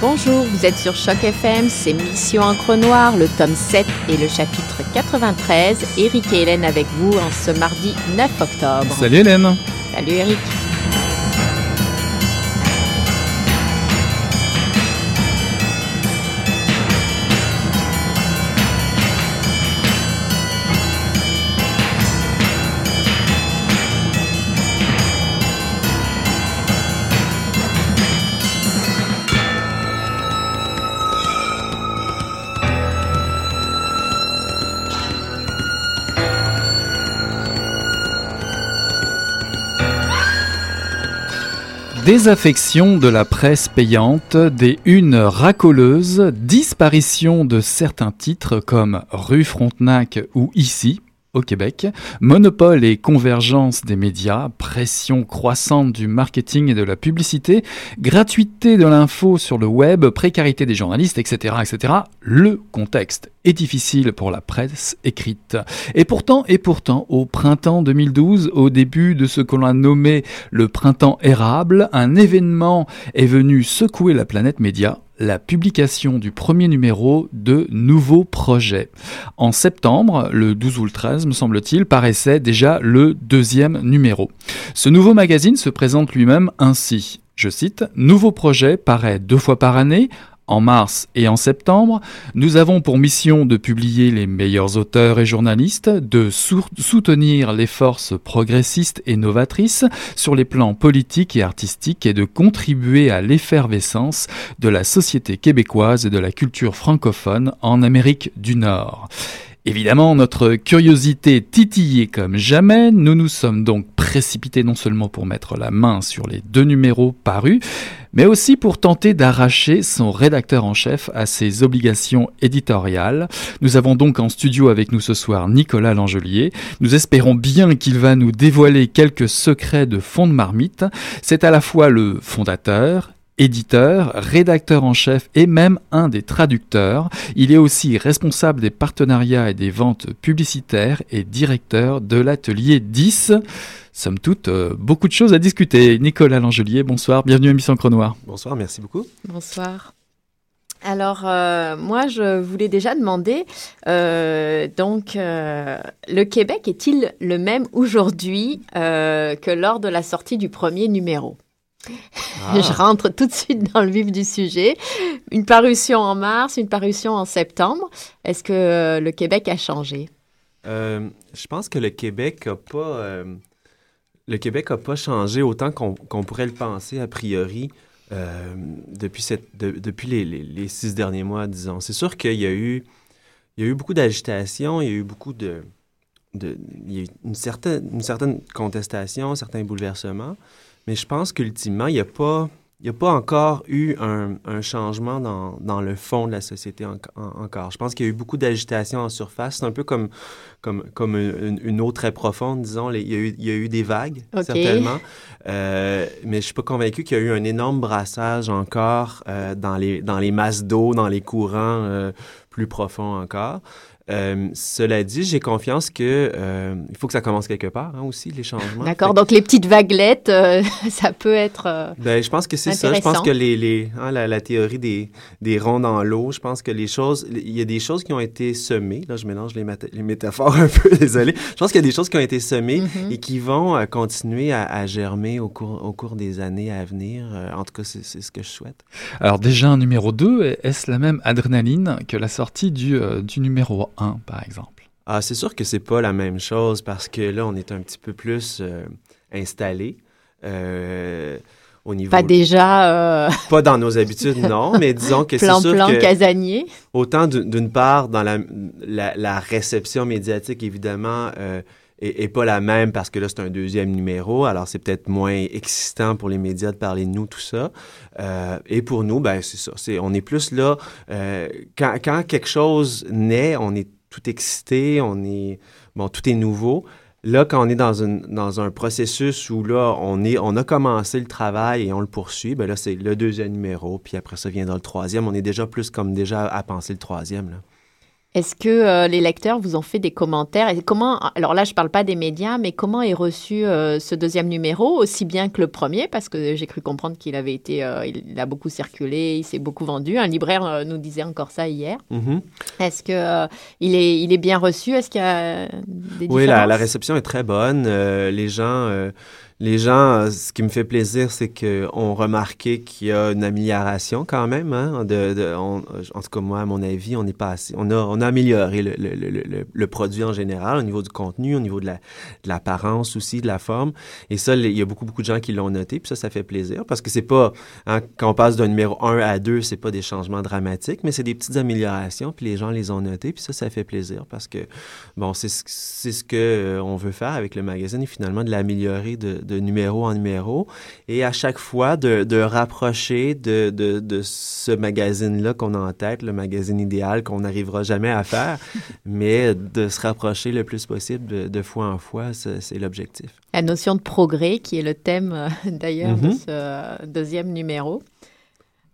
Bonjour, vous êtes sur Choc FM, c'est Mission Encre Noire, le tome 7 et le chapitre 93. Eric et Hélène avec vous en ce mardi 9 octobre. Salut Hélène. Salut Eric. Désaffection de la presse payante, des unes racoleuses, disparition de certains titres comme Rue Frontenac ou Ici, au Québec, monopole et convergence des médias, pression croissante du marketing et de la publicité, gratuité de l'info sur le web, précarité des journalistes, etc., etc. Le contexte est difficile pour la presse écrite. Et pourtant, et pourtant, au printemps 2012, au début de ce que l'on a nommé le printemps érable, un événement est venu secouer la planète média la publication du premier numéro de Nouveaux Projets. En septembre, le 12 ou le 13 me semble-t-il, paraissait déjà le deuxième numéro. Ce nouveau magazine se présente lui-même ainsi. Je cite, Nouveau projet paraît deux fois par année, en mars et en septembre, nous avons pour mission de publier les meilleurs auteurs et journalistes, de soutenir les forces progressistes et novatrices sur les plans politiques et artistiques et de contribuer à l'effervescence de la société québécoise et de la culture francophone en Amérique du Nord. Évidemment, notre curiosité titillée comme jamais, nous nous sommes donc précipités non seulement pour mettre la main sur les deux numéros parus, mais aussi pour tenter d'arracher son rédacteur en chef à ses obligations éditoriales. Nous avons donc en studio avec nous ce soir Nicolas Langelier. Nous espérons bien qu'il va nous dévoiler quelques secrets de fond de marmite. C'est à la fois le fondateur, éditeur, rédacteur en chef et même un des traducteurs. Il est aussi responsable des partenariats et des ventes publicitaires et directeur de l'atelier 10. Somme toute, euh, beaucoup de choses à discuter. Nicolas Langelier, bonsoir, bienvenue à Mission Cronoir. Bonsoir, merci beaucoup. Bonsoir. Alors, euh, moi, je voulais déjà demander, euh, donc, le Québec est-il le même aujourd'hui que lors de la sortie du premier numéro? Ah. Je rentre tout de suite dans le vif du sujet. Une parution en mars, une parution en septembre. Est-ce que euh, le Québec a changé? Euh, je pense que le Québec n'a pas, euh, le Québec a pas changé autant qu'on pourrait le penser a priori depuis, cette, depuis les, les, six derniers mois, disons. C'est sûr qu'il y a eu, il y a eu beaucoup d'agitation, il y a eu beaucoup de, de il y a eu une certaine, une certaine contestation, certains bouleversements. Mais je pense qu'ultimement, il n'y a pas... Il a pas encore eu un, changement dans, dans, le fond de la société encore. Je pense qu'il y a eu beaucoup d'agitation en surface. C'est un peu comme, comme, comme une, eau très profonde, disons. il, y a eu, il, y a eu, des vagues, certainement. Euh, mais je ne suis pas convaincu qu'il y a eu un énorme brassage encore euh, dans, les, dans les masses d'eau, dans les courants euh, plus profonds encore. Euh, cela dit, j'ai confiance que euh, il faut que ça commence quelque part hein, aussi les changements. D'accord. Donc les petites vaguelettes, euh, ça peut être. ben, je pense que c'est ça. Je pense que les, les hein, la, théorie des, des ronds dans l'eau. Je pense que les choses, il y a des choses qui ont été semées. Là, je mélange les, les métaphores un peu. Désolé. Je pense qu'il y a des choses qui ont été semées mm-hmm. et qui vont continuer à, à, germer au cours au cours des années à venir. en tout cas, c'est ce que je souhaite. Alors déjà un numéro 2, est-ce la même adrénaline que la sortie du, du numéro 1 par exemple? Ah, c'est sûr que c'est pas la même chose parce que là, on est un petit peu plus euh, installé. Euh, au niveau pas déjà euh, pas dans nos habitudes non mais disons que c'est sûr plan casanier autant d'une part dans la, la, réception médiatique évidemment et, pas la même parce que là, c'est un deuxième numéro. Alors, c'est peut-être moins excitant pour les médias de parler de nous, tout ça. Euh, et pour nous, ben, c'est ça. C'est, on est plus là. Euh, quand, quand quelque chose naît, on est tout excité, on est. Bon, tout est nouveau. Là, quand on est dans, une, dans un processus où là, on, est, on a commencé le travail et on le poursuit, ben là, c'est le deuxième numéro, puis après ça viendra le troisième. On est déjà plus comme déjà à penser le troisième. Là. Est-ce que euh, les lecteurs vous ont fait des commentaires et comment alors là je parle pas des médias mais comment est reçu euh, ce deuxième numéro aussi bien que le premier? Parce que j'ai cru comprendre qu'il avait été euh, il a beaucoup circulé il s'est beaucoup vendu. Un libraire nous disait encore ça hier. Mm-hmm. est-ce que il est il est bien reçu? Est-ce qu'il y a des oui la, la, réception est très bonne les gens les gens, euh, ce qui me fait plaisir, c'est qu'on remarqué qu'il y a une amélioration quand même. Hein, de, de en tout cas, moi, à mon avis, on est pas assez, on a, on a amélioré le, le, le, le, produit en général au niveau du contenu, au niveau de l'apparence aussi, de la forme. Et ça, il y a beaucoup, beaucoup de gens qui l'ont noté. Puis ça, ça fait plaisir parce que c'est pas, hein, quand on passe d'un numéro 1 à 2, c'est pas des changements dramatiques, mais c'est des petites améliorations. Puis les gens les ont notés. Puis ça, ça fait plaisir parce que, bon, c'est ce, que euh, on veut faire avec le magazine et finalement de l'améliorer de numéro en numéro, et à chaque fois de, de rapprocher de, de, de ce magazine-là qu'on a en tête, le magazine idéal qu'on n'arrivera jamais à faire, mais de se rapprocher le plus possible de, fois en fois, c'est l'objectif. La notion de progrès, qui est le thème euh, d'ailleurs de mm-hmm. ce deuxième numéro.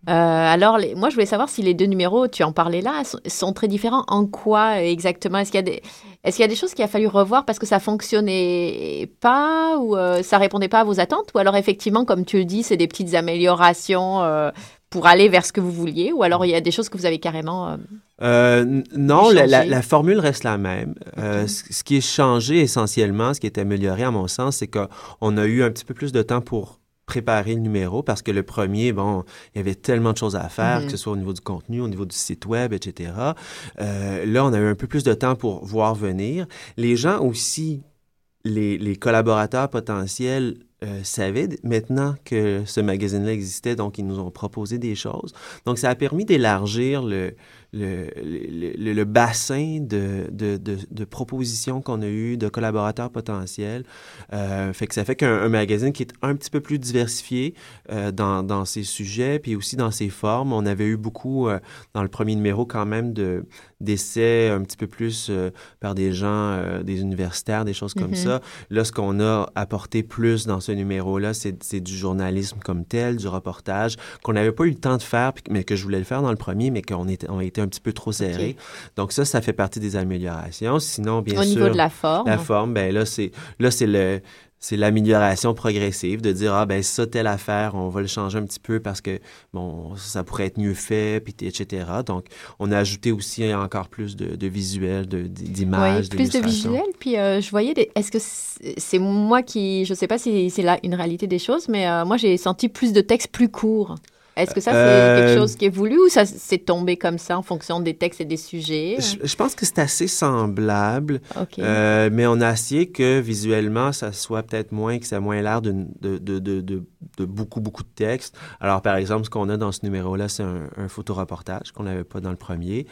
Euh, alors, moi, je voulais savoir si les deux numéros, tu en parlais là, sont, très différents. En quoi exactement? Est-ce qu'il y, a des, est qu'il y a des choses qu'il a fallu revoir parce que ça fonctionnait pas ou euh, ça répondait pas à vos attentes? Ou alors, effectivement, comme tu le dis, c'est des petites améliorations euh, pour aller vers ce que vous vouliez? Ou alors, il y a des choses que vous avez carrément. non, la, formule reste la même. ce qui est changé essentiellement, ce qui est amélioré à mon sens, c'est qu'on a eu un petit peu plus de temps pour préparer le numéro parce que le premier, bon, il y avait tellement de choses à faire, que ce mhm. soit au niveau du contenu, au niveau du site web, etc. Euh, là, on a eu un peu plus de temps pour voir venir. Les gens aussi, les, les collaborateurs potentiels euh, savaient maintenant que ce magazine-là existait, donc ils nous ont proposé des choses. Donc, ça a permis d'élargir le, le, le, le, bassin de, de, de, de propositions qu'on a eues, de collaborateurs potentiels. Euh, fait que ça fait qu'un magazine qui est un petit peu plus diversifié euh, dans, dans ses sujets, puis aussi dans ses formes. On avait eu beaucoup, euh, dans le premier numéro quand même, de d'essais un petit peu plus par des gens, des universitaires, des choses comme mm-hmm. ça. Là, ce qu'on a apporté plus dans ce numéro-là, c'est du journalisme comme tel, du reportage, qu'on n'avait pas eu le temps de faire, mais que je voulais le faire dans le premier, mais qu'on était, on était un petit peu trop serré. Donc ça, ça fait partie des améliorations. Sinon, bien sûr... Au niveau de la forme? La forme, ben là, c'est là c'est le c'est l'amélioration progressive de dire ah ben ça telle affaire on va le changer un petit peu parce que bon ça pourrait être mieux fait puis etc donc on a ajouté aussi encore plus de, de visuels de d'images oui, plus de visuels puis euh, je voyais est-ce que c'est moi qui je sais pas si c'est là une réalité des choses mais euh, moi j'ai senti plus de textes plus courts est-ce que ça, c'est quelque euh, chose qui est voulu ou ça s'est tombé comme ça en fonction des textes et des sujets? Je, pense que c'est assez semblable, euh, mais on a essayé que visuellement, ça soit peut-être moins, que ça ait moins l'air de, de, de, de, beaucoup, beaucoup de textes. Alors, par exemple, ce qu'on a dans ce numéro-là, c'est un, un photoreportage qu'on n'avait pas dans le premier.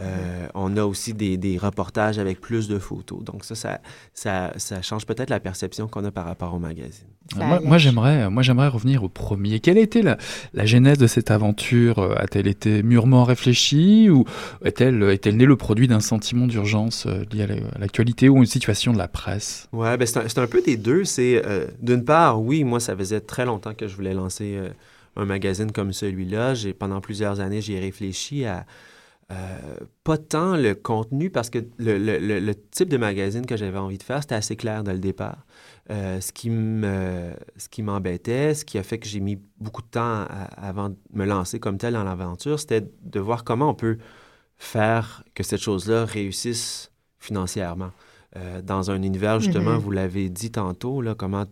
Euh, on a aussi des, des, reportages avec plus de photos. Donc ça, ça, ça, ça change peut-être la perception qu'on a par rapport au magazine. moi, moi j'aimerais, moi, j'aimerais revenir au premier. Quelle a été la, la genèse de cette aventure? A-t-elle été mûrement réfléchie ou est-elle, est-elle née le produit d'un sentiment d'urgence euh, lié à l'actualité ou une situation de la presse? Ouais, ben c'est, un, un, peu des deux. C'est euh, d'une part, oui, moi, ça faisait très longtemps que je voulais lancer un magazine comme celui-là. J'ai pendant plusieurs années, j'ai réfléchi à euh, pas tant le contenu, parce que le, le, le, type de magazine que j'avais envie de faire, c'était assez clair dès le départ. Euh, ce qui ce m'embêtait, ce qui a fait que j'ai mis beaucoup de temps avant de me lancer comme tel dans l'aventure, c'était de voir comment on peut faire que cette chose-là réussisse financièrement. Euh, dans un univers, justement, mm-hmm. vous l'avez dit tantôt, là, comment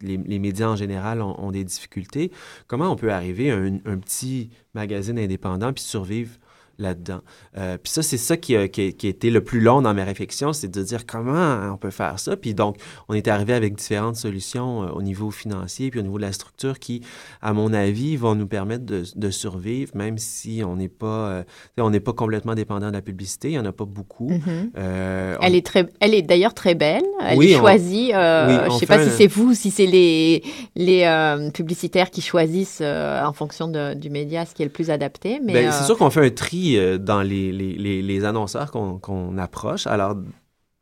les, les, médias en général ont, ont, des difficultés. Comment on peut arriver à un, un petit magazine indépendant puis survivre là-dedans. Euh, puis ça, c'est ça qui a, qui, qui a, été le plus long dans mes réflexions, c'est de dire comment on peut faire ça. Puis donc, on est arrivé avec différentes solutions euh, au niveau financier puis au niveau de la structure qui, à mon avis, vont nous permettre de, de survivre, même si on n'est pas, euh, on n'est pas complètement dépendant de la publicité. Il n'y en a pas beaucoup. Mm-hmm. Elle, est très, elle est d'ailleurs très belle. Elle est choisie. Je ne sais pas si c'est vous, si c'est les, les publicitaires qui choisissent en fonction de, du média ce qui est le plus adapté. Mais ben, c'est sûr qu'on fait un tri euh, dans les, les, les, annonceurs qu'on approche. Alors,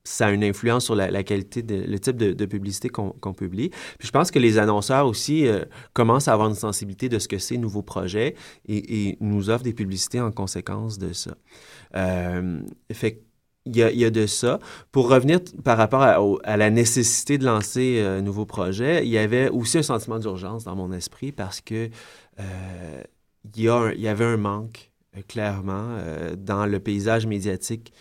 ça a une influence sur la, qualité, le type de, publicité qu'on publie. Puis je pense que les annonceurs aussi euh, commencent à avoir une sensibilité de ce que c'est nouveau projet et, nous offrent des publicités en conséquence de ça. Euh, fait il y, a, il y, a, de ça. Pour revenir par rapport à, la nécessité de lancer un nouveau projet, il y avait aussi un sentiment d'urgence dans mon esprit parce que euh, il, y a il y avait un manque, clairement, dans le paysage médiatique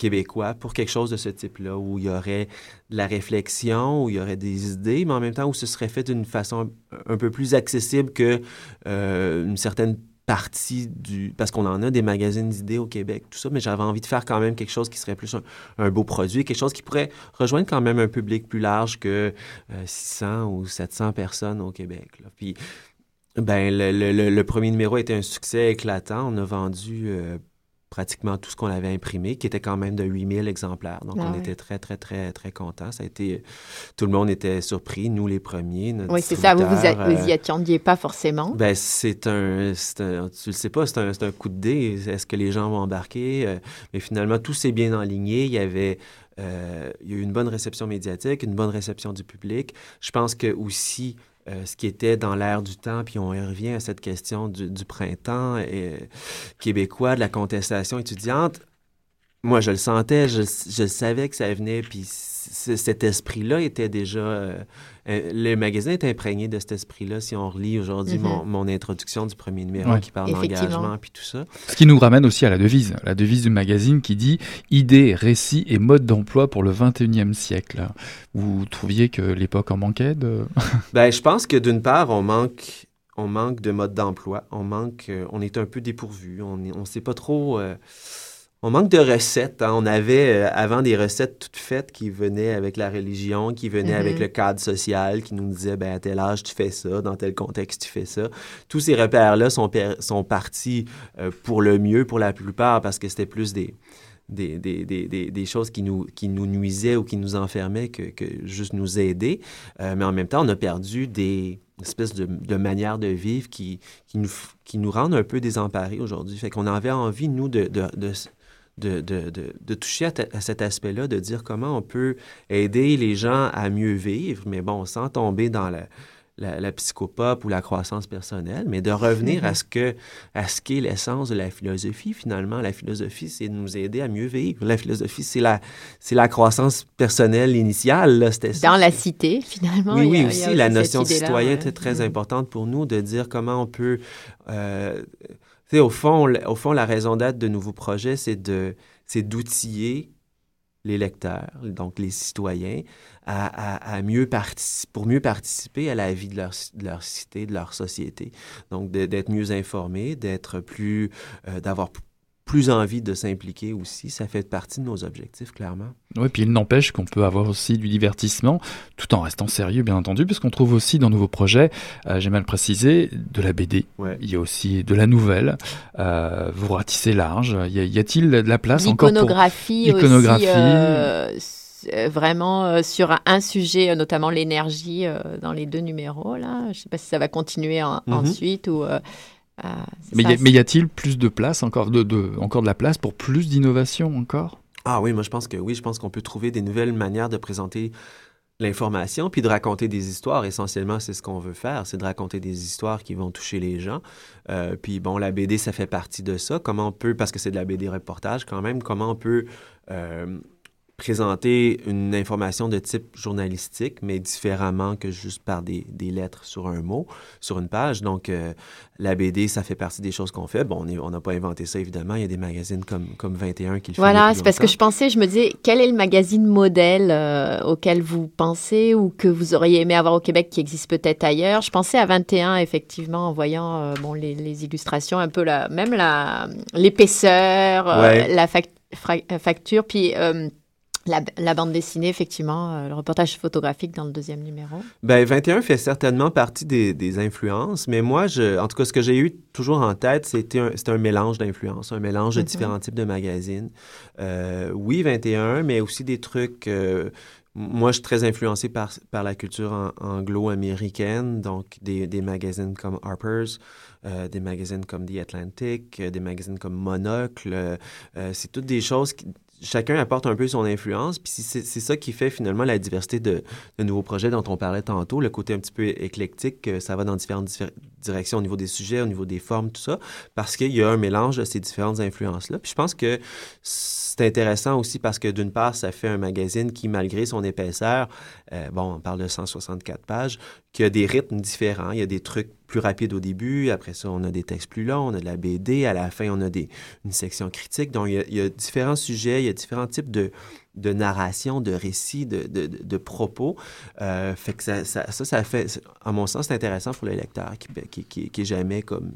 québécois pour quelque chose de ce type-là, où il y aurait de la réflexion, où il y aurait des idées, mais en même temps où ce serait fait d'une façon un peu plus accessible que euh, une certaine partie du... Parce qu'on en a des magazines d'idées au Québec, tout ça, mais j'avais envie de faire quand même quelque chose qui serait plus un, beau produit, quelque chose qui pourrait rejoindre quand même un public plus large que 600 euh, ou 700 personnes au Québec. Puis, ben, le, premier numéro a été un succès éclatant. On a vendu euh, pratiquement tout ce qu'on avait imprimé, qui était quand même de 8000 exemplaires. Donc, ah on était très, très, très, très contents. Ça a été... Tout le monde était surpris, nous les premiers. Oui, c'est ça. Vous, vous, vous y euh, attendiez pas forcément. Ben, c'est un, un, Tu le sais pas, c'est un, un, coup de dé. Est-ce que les gens vont embarquer? Euh, mais finalement, tout s'est bien enligné. Il y avait... Euh, il y a eu une bonne réception médiatique, une bonne réception du public. Je pense que aussi euh, ce qui était dans l'air du temps, puis on revient à cette question du, printemps et, québécois, de la contestation étudiante. Moi, je le sentais, je, je savais que ça venait, puis cet esprit-là était déjà... Euh, euh, le magasin est imprégné de cet esprit-là. Si on relit aujourd'hui mon, introduction du premier numéro qui parle d'engagement puis tout ça. Ce qui nous ramène aussi à la devise, la devise du magazine qui dit idées, récits et modes d'emploi pour le 21e siècle. Vous trouviez que l'époque en manquait de... ben, je pense que d'une part, on manque on manque de mode d'emploi, on manque, euh, on est un peu dépourvu, on ne sait pas trop. On manque de recettes. Hein. On avait euh, avant des recettes toutes faites qui venaient avec la religion, qui venaient avec mm-hmm. le cadre social, qui nous disaient ben, à tel âge tu fais ça, dans tel contexte tu fais ça. Tous ces repères-là sont, sont partis euh, pour le mieux pour la plupart parce que c'était plus des, des, des, des, des, choses qui nous, qui nous nuisaient ou qui nous enfermaient que, que juste nous aider. Euh, mais en même temps, on a perdu des espèces de, de manières de vivre qui, qui, nous, qui nous rendent un peu désemparés aujourd'hui. Fait qu'on avait envie, nous, de, de, de de, de, de, toucher à, cet aspect-là, de dire comment on peut aider les gens à mieux vivre, mais bon, sans tomber dans la, la, psychopop ou la croissance personnelle, mais de revenir à ce que à ce qu'est l'essence de la philosophie. Finalement, la philosophie, c'est de nous aider à mieux vivre. La philosophie, c'est la c'est la croissance personnelle initiale. Là, Dans la cité, finalement. Oui, oui, aussi la notion de citoyen était très mm. importante pour nous de dire comment on peut euh, au fond, au fond, la raison d'être de nouveaux projets, c'est de, c'est d'outiller les lecteurs, donc les citoyens, à, mieux pour mieux participer à la vie de leur, de leur cité, de leur société. Donc, d'être mieux informés, d'être plus, euh, d'avoir plus envie de s'impliquer aussi. Ça fait partie de nos objectifs, clairement. Oui, puis il n'empêche qu'on peut avoir aussi du divertissement, tout en restant sérieux, bien entendu, puisqu'on trouve aussi dans nos projets, euh, j'ai mal précisé, de la BD. Il y a aussi de la nouvelle. Euh, vous ratissez large. Y a-t-il de la place encore pour... L'iconographie aussi. Euh, vraiment sur un sujet, notamment l'énergie, dans les deux numéros. Là. Je ne sais pas si ça va continuer mm-hmm. ensuite ou euh, mais, y a, t il plus de place, encore de, encore de la place pour plus d'innovation encore? Ah oui, moi je pense que oui, je pense qu'on peut trouver des nouvelles manières de présenter l'information, puis de raconter des histoires. Essentiellement, c'est ce qu'on veut faire, c'est de raconter des histoires qui vont toucher les gens. Euh, puis bon, la BD, ça fait partie de ça. Comment on peut, parce que c'est de la BD reportage quand même, comment on peut euh, présenter une information de type journalistique, mais différemment que juste par des, des lettres sur un mot, sur une page. Donc, euh, la BD, ça fait partie des choses qu'on fait. Bon, on n'a pas inventé ça, évidemment. Il y a des magazines comme, comme 21 qui le font. Voilà, c'est parce que je pensais, je me disais, quel est le magazine modèle euh, auquel vous pensez ou que vous auriez aimé avoir au Québec qui existe peut-être ailleurs? Je pensais à 21, effectivement, en voyant euh, bon, les, les, illustrations, un peu la, même l'épaisseur, la facture, puis la, bande dessinée, effectivement, euh, le reportage photographique dans le deuxième numéro. Ben 21 fait certainement partie des, influences, mais moi, je, en tout cas, ce que j'ai eu toujours en tête, c'était un, un mélange d'influences, un mélange de mhm. différents types de magazines. Euh, oui, 21, mais aussi des trucs... Euh, moi, je suis très influencé par, par la culture anglo-américaine, donc des, des, magazines comme Harper's, des magazines comme The Atlantic, des magazines comme Monocle. c'est toutes des choses qui, chacun apporte un peu son influence, puis c'est ça qui fait finalement la diversité de, nouveaux projets dont on parlait tantôt, le côté un petit peu éclectique, ça va dans différentes directions au niveau des sujets, au niveau des formes, tout ça, parce qu'il y a un mélange de ces différentes influences-là. Puis je pense que c'est intéressant aussi parce que d'une part, ça fait un magazine qui, malgré son épaisseur, euh, bon, on parle de 164 pages, qui a des rythmes différents. Il y a des trucs plus rapides au début, après ça, on a des textes plus longs, on a de la BD, à la fin, on a des, une section critique. Donc, il y, a, différents sujets, il y a différents types de, de narration, de récits, de, de, de propos. Euh, fait que ça, ça, ça, fait, à mon sens, c'est intéressant pour le lecteur qui, qui, qui, est jamais comme...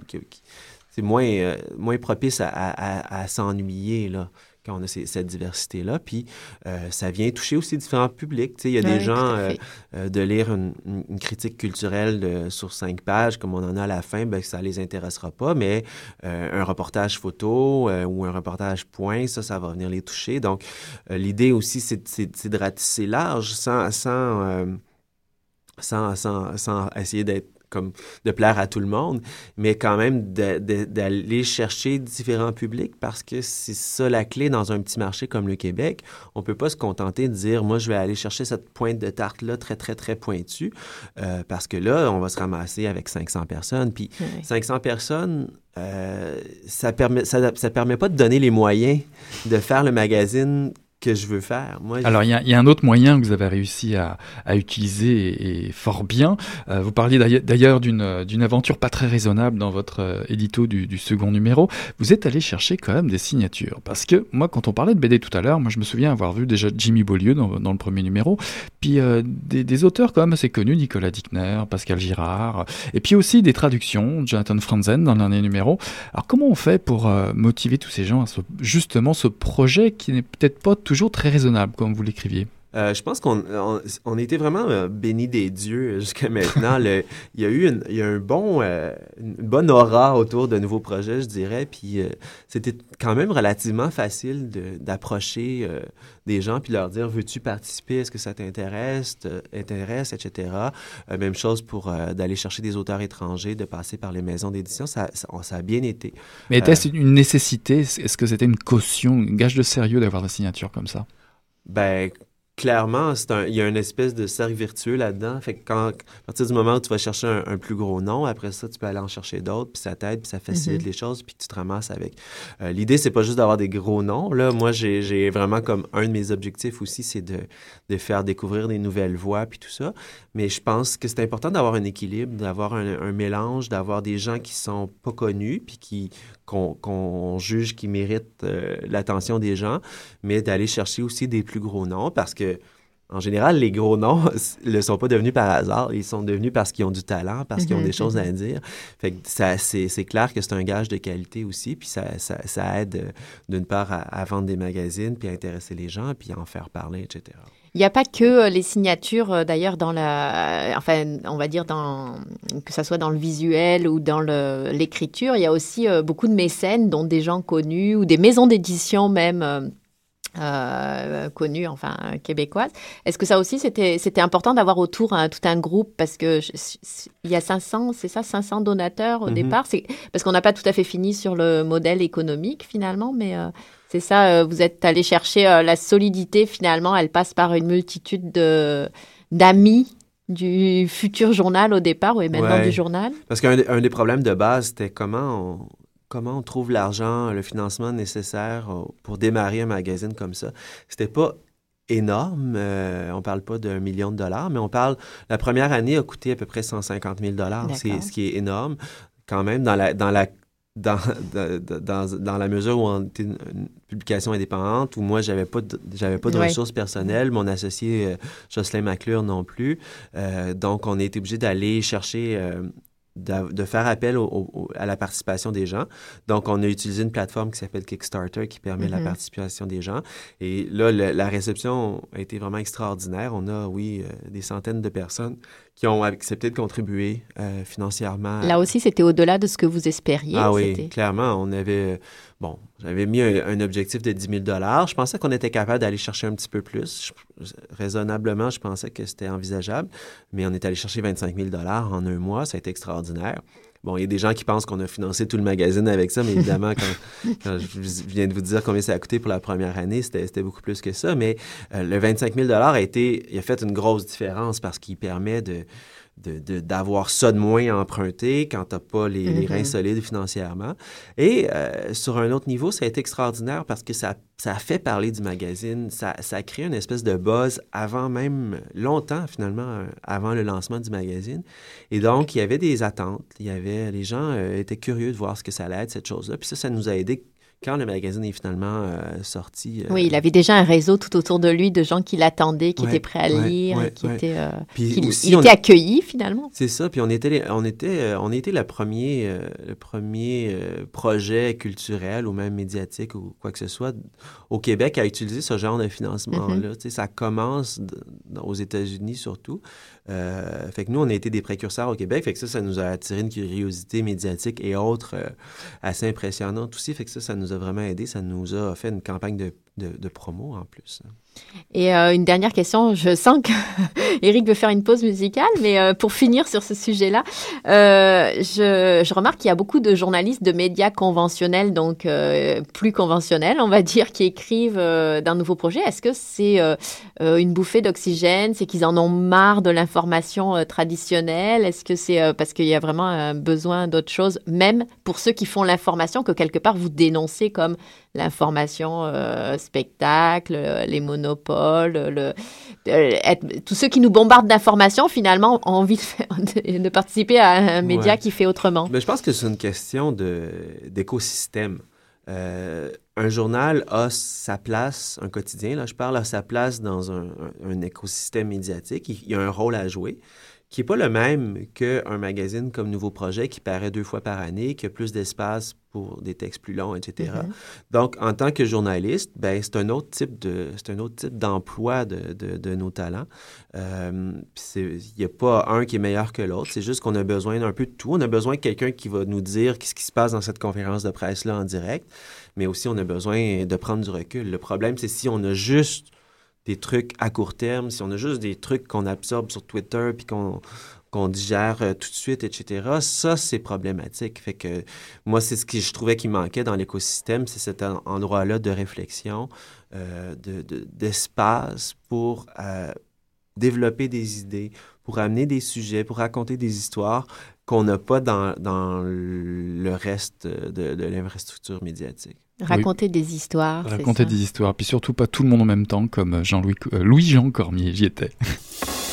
c'est moins, euh, moins propice à, à, à s'ennuyer, là quand on a cette diversité-là. Puis euh, ça vient toucher aussi différents publics. il y a des gens, euh, euh, de lire une, critique culturelle sur cinq pages, comme on en a à la fin, ben, ça les intéressera pas, mais un reportage photo ou un reportage point, ça, ça va venir les toucher. Donc, l'idée aussi, c'est de ratisser large sans, sans, sans, sans, sans essayer d'être comme de plaire à tout le monde, mais quand même d'aller chercher différents publics parce que c'est ça la clé dans un petit marché comme le Québec. On peut pas se contenter de dire, moi, je vais aller chercher cette pointe de tarte-là très, très, très pointue euh, parce que là, on va se ramasser avec 500 personnes. Puis 500 personnes, euh, ça permet ça, ça permet pas de donner les moyens de faire le magazine je veux faire. Alors, il y, a un autre moyen que vous avez réussi à, utiliser et, fort bien. Euh, vous parliez d'ailleurs d'une aventure pas très raisonnable dans votre euh, édito du, second numéro. Vous êtes allé chercher quand même des signatures. Parce que moi, quand on parlait de BD tout à l'heure, moi, je me souviens avoir vu déjà Jimmy Beaulieu dans, le premier numéro, puis euh, des, auteurs quand même assez connus, Nicolas Dickner, Pascal Girard, et puis aussi des traductions, Jonathan Franzen dans le dernier numéro. Alors, comment on fait pour motiver tous ces gens à justement ce projet qui n'est peut-être pas tout toujours très raisonnable, comme vous l'écriviez. Euh, je pense qu'on on, était vraiment euh, bénis des dieux jusqu'à maintenant. il y a eu une, il y a un bon, euh, une bonne aura autour de nouveaux projets, je dirais. Puis c'était quand même relativement facile d'approcher des gens puis leur dire veux-tu participer? Est-ce que ça t'intéresse? Intéresse, etc. même chose pour d'aller chercher des auteurs étrangers, de passer par les maisons d'édition. Ça, ça, ça, a bien été. Mais était-ce une nécessité? Est-ce que c'était une caution, un gage de sérieux d'avoir des signatures comme ça? Ben clairement, un, il y a une espèce de cercle vertueux là-dedans. Fait que quand, à partir du moment où tu vas chercher un, plus gros nom, après ça, tu peux aller en chercher d'autres, puis ça t'aide, puis ça facilite mm-hmm. les choses, puis tu te ramasses avec. Euh, l'idée, c'est pas juste d'avoir des gros noms. Là, moi, j'ai vraiment comme un de mes objectifs aussi, c'est de, de, faire découvrir des nouvelles voix, puis tout ça. Mais je pense que c'est important d'avoir un équilibre, d'avoir un, un, mélange, d'avoir des gens qui sont pas connus, puis qui qu'on juge qui méritent euh, l'attention des gens, mais d'aller chercher aussi des plus gros noms parce que en général, les gros noms ne sont pas devenus par hasard. Ils sont devenus parce qu'ils ont du talent, parce qu'ils ont mhm, des choses à mhm. dire. Fait que c'est clair que c'est un gage de qualité aussi. Puis ça, ça, ça aide euh, d'une part à, à, vendre des magazines, puis à intéresser les gens, puis à en faire parler, etc. Il n'y a pas que euh, les signatures, euh, d'ailleurs, dans la, enfin, on va dire dans, que ça soit dans le visuel ou dans l'écriture, il y a aussi euh, beaucoup de mécènes, dont des gens connus ou des maisons d'édition même. connues, enfin québécoises. Est-ce que ça aussi c'était important d'avoir autour tout un groupe? Parce que il y a 500, c'est ça, 500 donateurs au mm-hmm. départ? C'est parce qu'on n'a pas tout à fait fini sur le modèle économique finalement, mais c'est ça, euh, vous êtes allé chercher euh, la solidité finalement, elle passe par une multitude de d'amis du futur journal au départ, ou maintenant du journal. Parce qu'un des problèmes de base, c'était comment on, comment on trouve l'argent, le financement nécessaire euh, pour démarrer un magazine comme ça. C'était pas énorme. on parle pas d'un million de dollars, mais on parle. La première année a coûté à peu près 150 000 dollars, c'est ce qui est énorme quand même dans la dans la dans, dans, dans, la mesure où on était une, publication indépendante, où moi, j'avais pas de, j'avais pas de ressources personnelles, mon associé euh, Jocelyn McClure non plus. Euh, donc, on a été obligé d'aller chercher euh, de, faire appel à la participation des gens. Donc, on a utilisé une plateforme qui s'appelle Kickstarter qui permet la mm-hmm. participation des gens. Et là, la réception a été vraiment extraordinaire. On a, oui, euh, des centaines de personnes qui ont accepté de contribuer euh, financièrement. Là aussi, c'était au-delà de ce que vous espériez. Ah oui, clairement. On avait, bon, j'avais mis un, objectif de 10 000 Je pensais qu'on était capable d'aller chercher un petit peu plus. raisonnablement, je pensais que c'était envisageable, mais on est allé chercher 25 000 en un mois. Ça a été extraordinaire. Bon, il y a des gens qui pensent qu'on a financé tout le magazine avec ça, mais évidemment, quand, je viens de vous dire combien ça a coûté pour la première année, c'était beaucoup plus que ça. Mais euh, le 25 000 a été, il a fait une grosse différence parce qu'il permet de d'avoir ça de moins emprunté quand tu n'as pas les, les, reins solides financièrement. Et euh, sur un autre niveau, ça a été extraordinaire parce que ça, ça a fait parler du magazine, ça, ça, a créé une espèce de buzz avant même, longtemps finalement, euh, avant le lancement du magazine. Et donc, il y avait des attentes, il y avait, les gens euh, étaient curieux de voir ce que ça allait être, cette chose-là. Puis ça, ça nous a aidé quand le magazine est finalement euh, sorti. Euh, oui, il avait déjà un réseau tout autour de lui de gens qui l'attendaient, qui étaient prêts à lire, qui étaient, euh, il était accueilli finalement. C'est ça. Puis on était, on était, on était le premier, le premier projet culturel ou même médiatique ou quoi que ce soit au Québec à utiliser ce genre de financement-là. Mm-hmm. Ça commence aux États-Unis surtout. Euh, fait que nous, on a été des précurseurs au Québec. Fait que ça, ça nous a attiré une curiosité médiatique et autres euh, assez impressionnante aussi. Fait que ça, ça nous a vraiment aidé. Ça nous a fait une campagne de, de, promo en plus. Hein. Et euh, une dernière question, je sens que Eric veut faire une pause musicale, mais euh, pour finir sur ce sujet-là, euh, je, je, remarque qu'il y a beaucoup de journalistes de médias conventionnels, donc plus conventionnels, on va dire, qui écrivent d'un nouveau projet. Est-ce que c'est une bouffée d'oxygène? C'est qu'ils en ont marre de l'information traditionnelle? Est-ce que c'est parce qu'il y a vraiment un besoin d'autre chose, même pour ceux qui font l'information, que quelque part vous dénoncez comme l'information spectacle, les monos le, tous ceux qui nous bombardent d'informations, finalement, ont envie de, participer à un média qui fait autrement. Mais je pense que c'est une question d'écosystème. Euh, un journal a sa place, un quotidien, là, je parle, à sa place dans un, un écosystème médiatique. Il, y a un rôle à jouer qui n'est pas le même qu'un magazine comme Nouveau Projet qui paraît deux fois par année, qui a plus d'espace pour des textes plus longs, etc. Mm-hmm. Donc, en tant que journaliste, ben, c'est un autre type de, c'est un autre type d'emploi de, de, de, nos talents. Euh, il n'y a pas un qui est meilleur que l'autre. C'est juste qu'on a besoin d'un peu de tout. On a besoin de quelqu'un qui va nous dire qu'est-ce qui se passe dans cette conférence de presse-là en direct, mais aussi on a besoin de prendre du recul. Le problème, c'est si on a juste des trucs à court terme, si on a juste des trucs qu'on absorbe sur Twitter puis qu'on qu'on digère euh, tout de suite, etc., ça, c'est problématique. Fait que moi, c'est ce que je trouvais qui manquait dans l'écosystème, c'est cet endroit-là de réflexion, euh, d'espace de, pour euh, développer des idées, pour amener des sujets, pour raconter des histoires qu'on n'a pas dans, dans, le reste de, de l'infrastructure médiatique. Raconter des histoires. Raconter des histoires, puis surtout pas tout le monde en même temps, comme Jean-Louis, euh, Louis-Jean Cormier, j'y étais.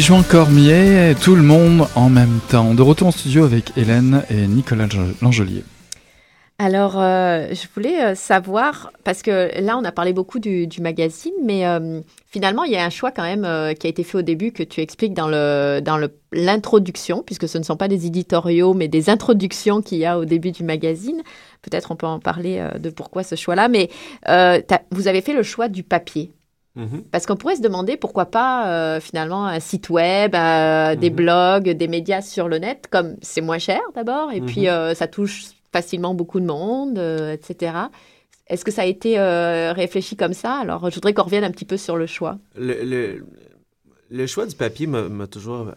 Louis-Jean Cormier, tout le monde en même temps. De retour en studio avec Hélène et Nicolas Langelier. Alors, euh, je voulais euh, savoir, parce que là, on a parlé beaucoup du, magazine, mais euh, finalement, il y a un choix quand même qui a été fait au début que tu expliques dans l'introduction, puisque ce ne sont pas des éditoriaux, mais des introductions qu'il y a au début du magazine. Peut-être on peut en parler de pourquoi ce choix-là, mais vous avez fait le choix du papier. Mhm. Parce qu'on pourrait se demander pourquoi pas euh, finalement un site web, euh, des mhm. blogs, des médias sur le net, comme c'est moins cher d'abord, et puis mhm. euh, ça touche facilement beaucoup de monde, etc. Est-ce que ça a été réfléchi comme ça? Alors je voudrais qu'on revienne un petit peu sur le choix. Le, le choix du papier m'a toujours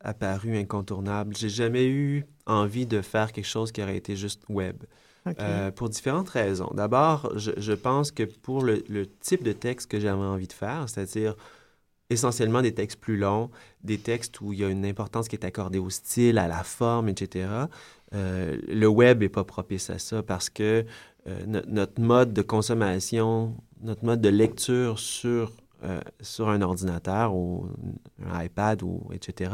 apparu incontournable. J'ai jamais eu envie de faire quelque chose qui aurait été juste web. Euh, pour différentes raisons. D'abord, je, pense que pour le, type de texte que j'avais envie de faire, c'est-à-dire essentiellement des textes plus longs, des textes où il y a une importance qui est accordée au style, à la forme, etc., euh, le web n'est pas propice à ça parce que euh, notre mode de consommation, notre mode de lecture sur euh, sur un ordinateur ou un iPad ou etc.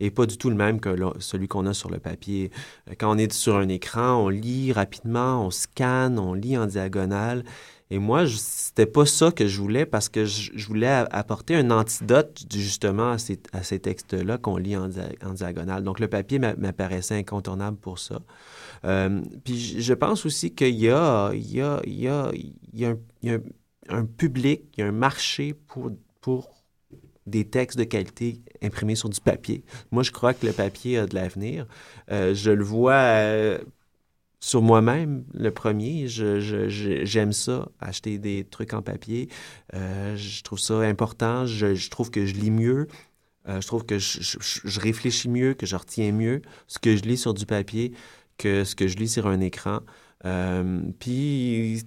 et pas du tout le même que celui qu'on a sur le papier. Euh, quand on est sur un écran, on lit rapidement, on scanne, on lit en diagonale. Et moi, c'était pas ça que je voulais parce que je, voulais apporter un antidote justement à ces, à ces textes-là qu'on lit en, diagonale. Donc le papier m'apparaissait incontournable pour ça. Euh, puis je pense aussi qu'il y a un un public, il y a un marché pour, pour des textes de qualité imprimés sur du papier. Moi, je crois que le papier a de l'avenir. Euh, je le vois euh, sur moi-même, le premier. J'aime je, ça, acheter des trucs en papier. Euh, je trouve ça important. Je, trouve que je lis mieux. je trouve que je, réfléchis mieux, que je retiens mieux ce que je lis sur du papier que ce que je lis sur un écran. puis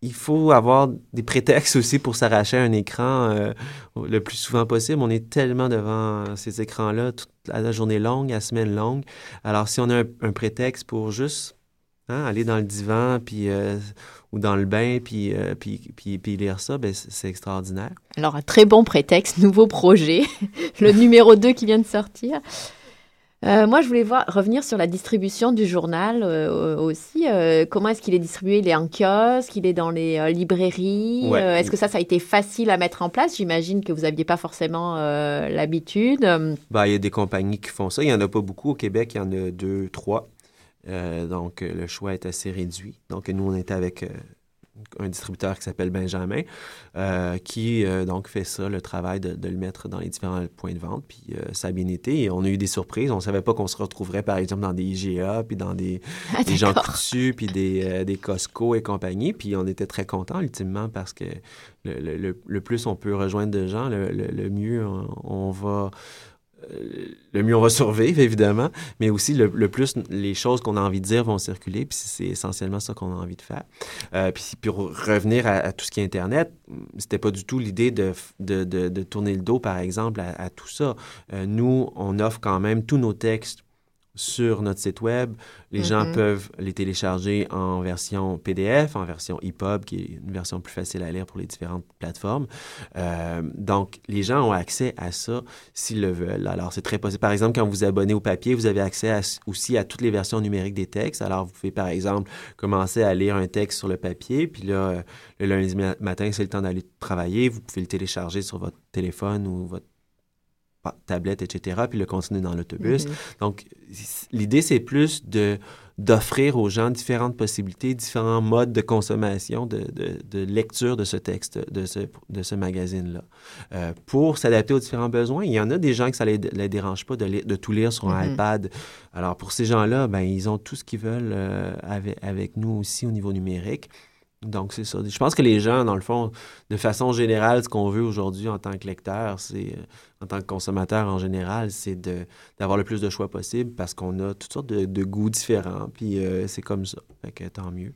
il faut avoir des prétextes aussi pour s'arracher un écran euh, le plus souvent possible. On est tellement devant ces écrans-là toute la journée longue, la semaine longue. Alors, si on a un, prétexte pour juste hein, aller dans le divan puis, euh, ou dans le bain puis, euh, puis, puis, puis, lire ça, ben, c'est extraordinaire. Alors, un très bon prétexte, nouveau projet, le numéro 2 qui vient de sortir. Euh, moi, je voulais voir, revenir sur la distribution du journal euh, aussi. Euh, comment est-ce qu'il est distribué? Il est en kiosque, il est dans les librairies? est-ce que ça, ça a été facile à mettre en place? J'imagine que vous n'aviez pas forcément l'habitude. Bah, il y a des compagnies qui font ça. Il n'y en a pas beaucoup au Québec. Il y en a deux, trois. donc, le choix est assez réduit. Donc, nous, on était avec un distributeur qui s'appelle Benjamin, euh, qui euh, donc fait ça, le travail de, le mettre dans les différents points de vente. Puis euh, ça a bien été. Et on a eu des surprises. On ne savait pas qu'on se retrouverait, par exemple, dans des IGA, puis dans des, ah, des gens coutus, puis des, des, Costco et compagnie. Puis on était très contents, ultimement, parce que le, le, plus on peut rejoindre de gens, le, mieux on va euh, le mieux on va survivre, évidemment, mais aussi le, plus les choses qu'on a envie de dire vont circuler, puis c'est essentiellement ça qu'on a envie de faire. Euh, puis pour revenir à, tout ce qui est Internet, c'était pas du tout l'idée de, de, de, tourner le dos, par exemple, à, tout ça. Euh, nous, on offre quand même tous nos textes sur notre site web. Les gens mm-hmm. peuvent les télécharger en version PDF, en version EPUB, qui est une version plus facile à lire pour les différentes plateformes. Euh, donc, les gens ont accès à ça s'ils le veulent. Alors, c'est très possible. Par exemple, quand vous vous abonnez au papier, vous avez accès aussi à toutes les versions numériques des textes. Alors, vous pouvez, par exemple, commencer à lire un texte sur le papier, puis là, le lundi matin, c'est le temps d'aller travailler. Vous pouvez le télécharger sur votre téléphone ou votre tablette, etc., puis le continuer dans l'autobus. Mhm. Donc, l'idée, c'est plus de d'offrir aux gens différentes possibilités, différents modes de consommation, de, de, lecture de ce texte, de ce, de ce magazine-là, euh, pour s'adapter aux différents besoins. Il y en a des gens que ça ne les, dérange pas de, de, tout lire sur un mhm. iPad. Alors, pour ces gens-là, ben, ils ont tout ce qu'ils veulent euh, avec, avec, nous aussi au niveau numérique. Donc, c'est ça. Je pense que les gens, dans le fond, de façon générale, ce qu'on veut aujourd'hui en tant que lecteur, c'est, euh, en tant que consommateur en général, c'est d'avoir le plus de choix possible parce qu'on a toutes sortes de, goûts différents. Puis euh, c'est comme ça. Fait que tant mieux.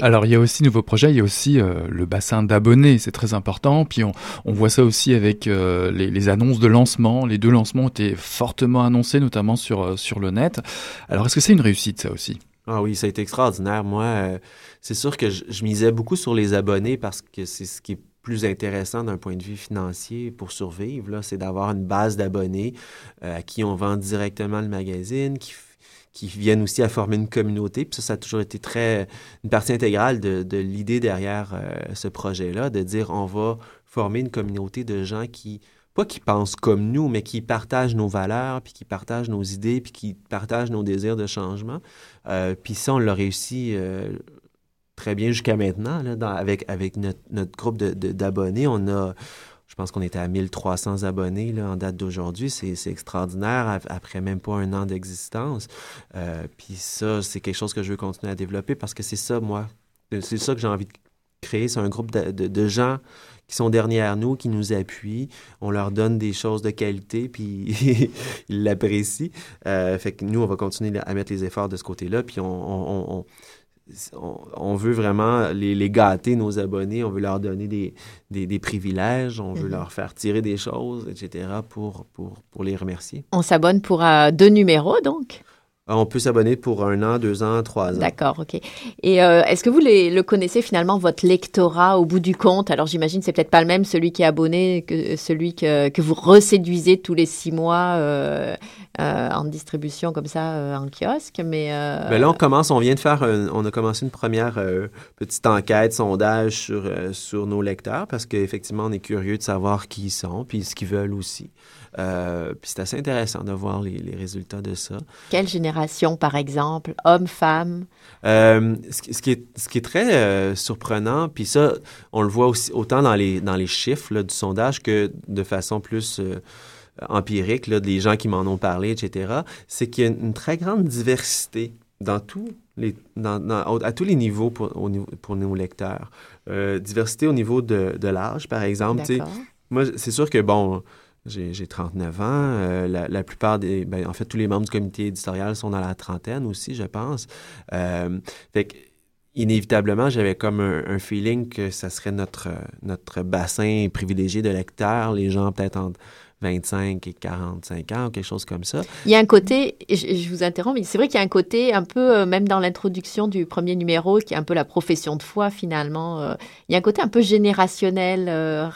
Alors il y a aussi nouveaux projets, il y a aussi euh, le bassin d'abonnés, c'est très important. Puis on, voit ça aussi avec les, les, annonces de lancement. Les deux lancements ont été fortement annoncés, notamment sur, sur le net. Alors est-ce que c'est une réussite ça aussi? Ah oui, ça a été extraordinaire. Moi, c'est sûr que je, misais beaucoup sur les abonnés parce que c'est ce qui est plus intéressant d'un point de vue financier pour survivre, c'est d'avoir une base d'abonnés euh, à qui on vend directement le magazine, qui, viennent aussi à former une communauté. Puis ça, ça a toujours été très une partie intégrale de, l'idée derrière euh, ce projet-là, de dire on va former une communauté de gens qui pas qui pensent comme nous, mais qui partagent nos valeurs, puis qui partagent nos idées, puis qui partagent nos désirs de changement. Euh, puis ça, on l'a réussi très bien jusqu'à maintenant, là, avec, avec notre, groupe d'abonnés. De, on a, je pense qu'on était à 1300 abonnés là, en date d'aujourd'hui. C'est extraordinaire après même pas un an d'existence. Euh, puis ça, c'est quelque chose que je veux continuer à développer parce que c'est ça, moi. C'est ça que j'ai envie de créer. C'est un groupe de, de gens qui sont derrière nous, qui nous appuient. On leur donne des choses de qualité, puis ils l'apprécient. Euh, fait que nous, on va continuer à mettre les efforts de ce côté-là, puis on, veut vraiment les, gâter, nos abonnés. On veut leur donner des, des, privilèges. On veut mhm. leur faire tirer des choses, etc., pour, pour, pour les remercier. On s'abonne pour euh, deux numéros, donc? On peut s'abonner pour un an, deux ans, trois ans. D'accord, ok. Et euh, est-ce que vous le connaissez finalement, votre lectorat au bout du compte? Alors j'imagine c'est peut-être pas le même celui qui est abonné que celui que, que vous reséduisez tous les six mois euh, euh, en distribution comme ça en kiosque. Mais ben là on commence, on vient de faire, on a commencé une première petite enquête, sondage sur sur nos lecteurs parce qu'effectivement on est curieux de savoir qui ils sont puis ce qu'ils veulent aussi. Euh, puis c'est assez intéressant de voir les, résultats de ça. Quelle génération, par exemple, hommes, femmes? Euh, ce, qui est, ce qui est très euh, surprenant, puis ça, on le voit aussi autant dans les, dans les chiffres du sondage que de façon plus empirique, là, des gens qui m'en ont parlé, etc., c'est qu'il y a une, très grande diversité dans tous les, à tous les niveaux pour, pour nos lecteurs. diversité au niveau de, de l'âge, par exemple. Moi, c'est sûr que, bon, j'ai 39 ans. Euh, la, plupart des. Ben, en fait, tous les membres du comité éditorial sont dans la trentaine aussi, je pense. Euh, fait que, inévitablement, j'avais comme un, feeling que ça serait notre, notre bassin privilégié de lecteurs, les gens peut-être entre 25 et 45 ans ou quelque chose comme ça. Il y a un côté, je, vous interromps, mais c'est vrai qu'il y a un côté un peu, euh, même dans l'introduction du premier numéro, qui est un peu la profession de foi finalement, euh, il y a un côté un peu générationnel. Euh,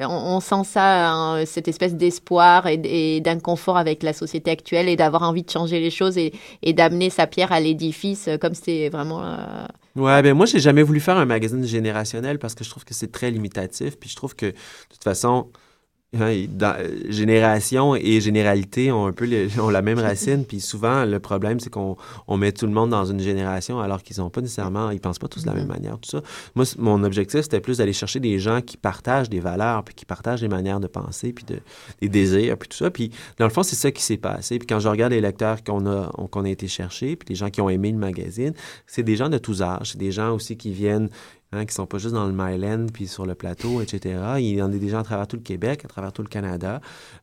on, sent ça, hein, cette espèce d'espoir et, d'inconfort avec la société actuelle et d'avoir envie de changer les choses et, d'amener sa pierre à l'édifice, comme c'est vraiment... Ouais, ben moi, j'ai jamais voulu faire un magazine générationnel parce que je trouve que c'est très limitatif. Puis je trouve que, de toute façon, Hein, génération et généralité ont un peu ont la même racine. Puis souvent, le problème, c'est qu'on on met tout le monde dans une génération alors qu'ils n'ont pas nécessairement, ils pensent pas tous de la même mm-hmm. manière, tout ça. Moi, mon objectif, c'était plus d'aller chercher des gens qui partagent des valeurs, puis qui partagent des manières de penser, puis de, des désirs, puis tout ça. Puis dans le fond, c'est ça qui s'est passé. Puis quand je regarde les lecteurs qu'on a, qu'on a été chercher, puis les gens qui ont aimé le magazine, c'est des gens de tous âges. C'est des gens aussi qui viennent hein, qui sont pas juste dans le Myland puis sur le plateau, etc. Il y en a des gens à travers tout le Québec, à travers tout le Canada.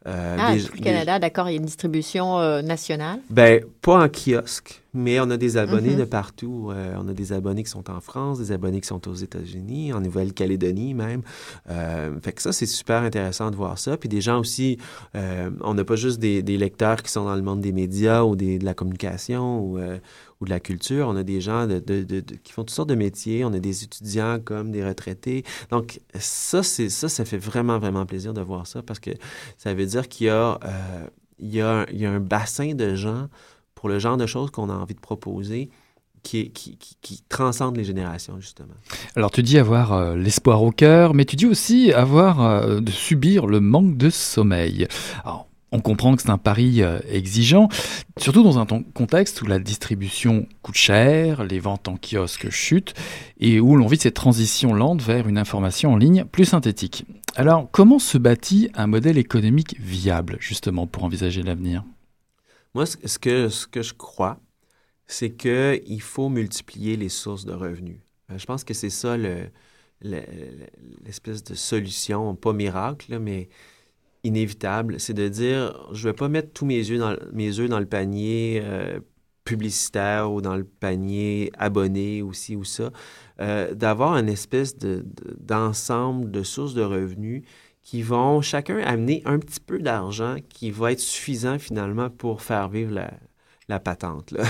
Euh, ah, tout le Canada, d'accord. Il y a une distribution euh, nationale? Ben, pas en kiosque, mais on a des abonnés mm-hmm. de partout. Euh, on a des abonnés qui sont en France, des abonnés qui sont aux États-Unis, en Nouvelle-Calédonie même. fait que ça, c'est super intéressant de voir ça. Puis des gens aussi, on n'a pas juste des, des, lecteurs qui sont dans le monde des médias ou des, de la communication ou ou de la culture. On a des gens de, qui font toutes sortes de métiers. On a des étudiants comme des retraités. Donc, ça, c'est ça, ça fait vraiment, vraiment plaisir de voir ça parce que ça veut dire qu'il y a, euh, il y a, il y a un bassin de gens pour le genre de choses qu'on a envie de proposer. Qui, qui, transcende les générations, justement. Alors, tu dis avoir euh, l'espoir au cœur, mais tu dis aussi avoir euh, de subir le manque de sommeil. Alors, on comprend que c'est un pari euh, exigeant, surtout dans un contexte où la distribution coûte cher, les ventes en kiosque chutent, et où l'on vit cette transition lente vers une information en ligne plus synthétique. Alors, comment se bâtit un modèle économique viable, justement, pour envisager l'avenir? Moi, ce que, ce que je crois, c'est qu'il faut multiplier les sources de revenus. je pense que c'est ça l'espèce de solution, pas miracle, mais inévitable, c'est de dire, je vais pas mettre tous mes yeux dans, mes œufs dans le panier publicitaire ou dans le panier abonné aussi ou ça, d'avoir une espèce d'ensemble de sources de revenus qui vont chacun amener un petit peu d'argent qui va être suffisant finalement pour faire vivre la, patente.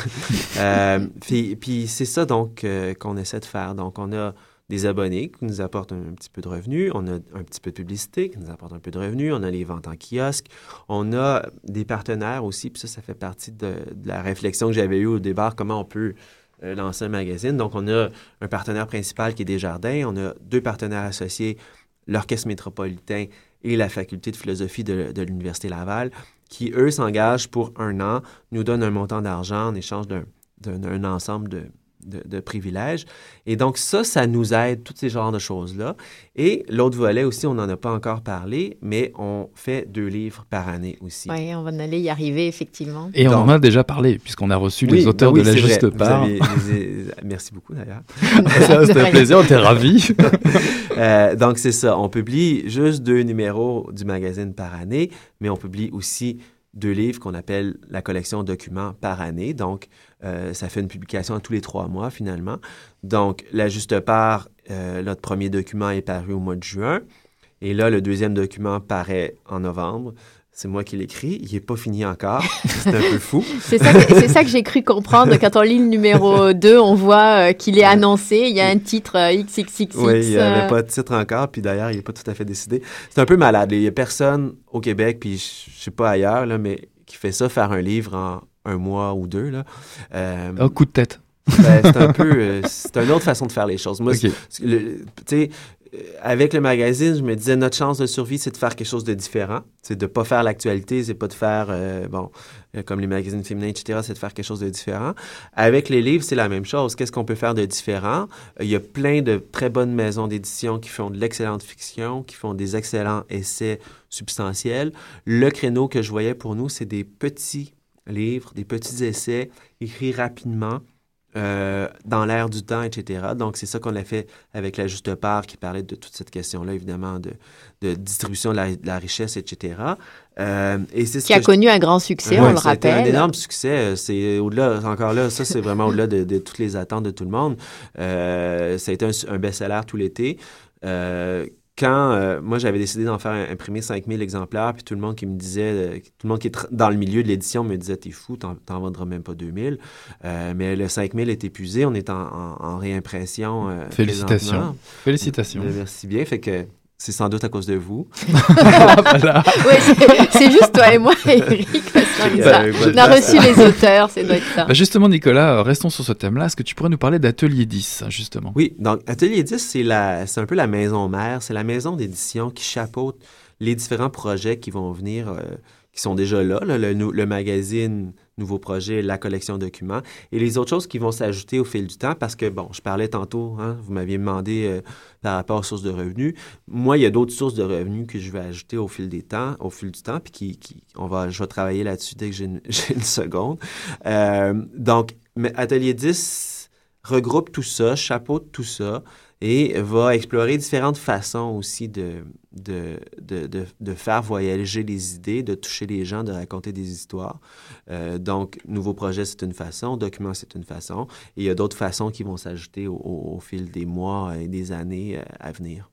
Euh, puis, c'est ça donc euh, qu'on essaie de faire. Donc on a des abonnés qui nous apportent un, petit peu de revenus, on a un petit peu de publicité qui nous apporte un peu de revenus, on a les ventes en kiosque, on a des partenaires aussi, puis ça, ça fait partie de, la réflexion que j'avais eue au départ, comment on peut euh, lancer un magazine. Donc on a un partenaire principal qui est Desjardins, on a deux partenaires associés l'Orchestre métropolitain et la Faculté de philosophie de, l'Université Laval, qui, eux, s'engagent pour un an, nous donnent un montant d'argent en échange d'un ensemble de, de, privilèges. Et donc ça, ça nous aide, tous ces genres de choses-là. Et l'autre volet aussi, on n'en a pas encore parlé, mais on fait deux livres par année aussi. Oui, on va aller y arriver, effectivement. Et on en a déjà parlé, puisqu'on a reçu les auteurs ben de La Juste Part. Merci beaucoup, d'ailleurs. C'était un plaisir, on était ravis. Euh, donc c'est ça, on publie juste deux numéros du magazine par année, mais on publie aussi deux livres qu'on appelle la collection documents par année. Donc, euh, ça fait une publication tous les trois mois finalement. Donc, la juste part, euh, notre premier document est paru au mois de juin. Et là, le deuxième document paraît en novembre. C'est moi qui l'écris. Il n'est pas fini encore. C'est un peu fou. c'est ça, que, j'ai cru comprendre. Quand on lit le numéro 2, on voit euh, qu'il est annoncé. Il y a un titre XXXX. Oui, il n'y avait pas de titre encore. Puis d'ailleurs, il n'est pas tout à fait décidé. C'est un peu malade. Il n'y a personne au Québec, puis je ne sais pas ailleurs, là, mais qui fait ça, faire un livre en un mois ou deux. Là. Euh, un coup de tête. Ben, c'est un peu, euh, c'est une autre façon de faire les choses. Moi, tu sais, euh, avec le magazine, je me disais notre chance de survie, c'est de faire quelque chose de différent. C'est de ne pas faire l'actualité, c'est pas de faire, bon, comme les magazines féminins, etc., c'est de faire quelque chose de différent. Avec les livres, c'est la même chose. Qu'est-ce qu'on peut faire de différent? Il y a plein de très bonnes maisons d'édition qui font de l'excellente fiction, qui font des excellents essais substantiels. Le créneau que je voyais pour nous, c'est des petits livres, des petits essais écrits rapidement euh, dans l'air du temps, etc. Donc, c'est ça qu'on a fait avec la juste part qui parlait de toute cette question-là, évidemment, de, de distribution de la, richesse, etc. Euh, et c'est qui a connu un grand succès, on le rappelle. un énorme succès. C'est au-delà, encore là, ça, c'est vraiment au-delà de, toutes les attentes de tout le monde. Euh, ça a été un, un best-seller tout l'été. Euh, quand euh, moi j'avais décidé d'en faire imprimer 5000 exemplaires, puis tout le monde qui me disait, euh, tout le monde qui est dans le milieu de l'édition me disait T'es fou, t'en, vendras même pas 2000. Euh, mais le 5000 est épuisé, on est en, réimpression. Félicitations. Félicitations. Merci bien. Fait que c'est sans doute à cause de vous. oui, c'est juste toi et moi, Eric. On a reçu les auteurs, c'est doit ça. Bah, justement, Nicolas, euh, restons sur ce thème-là. Est-ce que tu pourrais nous parler d'Atelier 10, justement? Oui, donc Atelier 10, c'est un peu la maison mère. C'est la maison d'édition qui chapeaute les différents projets qui vont venir, euh, qui sont déjà là. le, le, magazine nouveaux projets, la collection de documents et les autres choses qui vont s'ajouter au fil du temps parce que, bon, je parlais tantôt, hein, vous m'aviez demandé euh, par rapport aux sources de revenus. Moi, il y a d'autres sources de revenus que je vais ajouter au fil des temps, au fil du temps, puis qui, qui on va, je vais travailler là-dessus dès que j'ai une, seconde. Euh, donc, Atelier 10 regroupe tout ça, chapeaute tout ça et va explorer différentes façons aussi de, de, de, de, faire voyager les idées, de toucher les gens, de raconter des histoires. Euh, donc, nouveau projet, c'est une façon, document, c'est une façon, et il y a d'autres façons qui vont s'ajouter au, fil des mois et des années euh, à venir.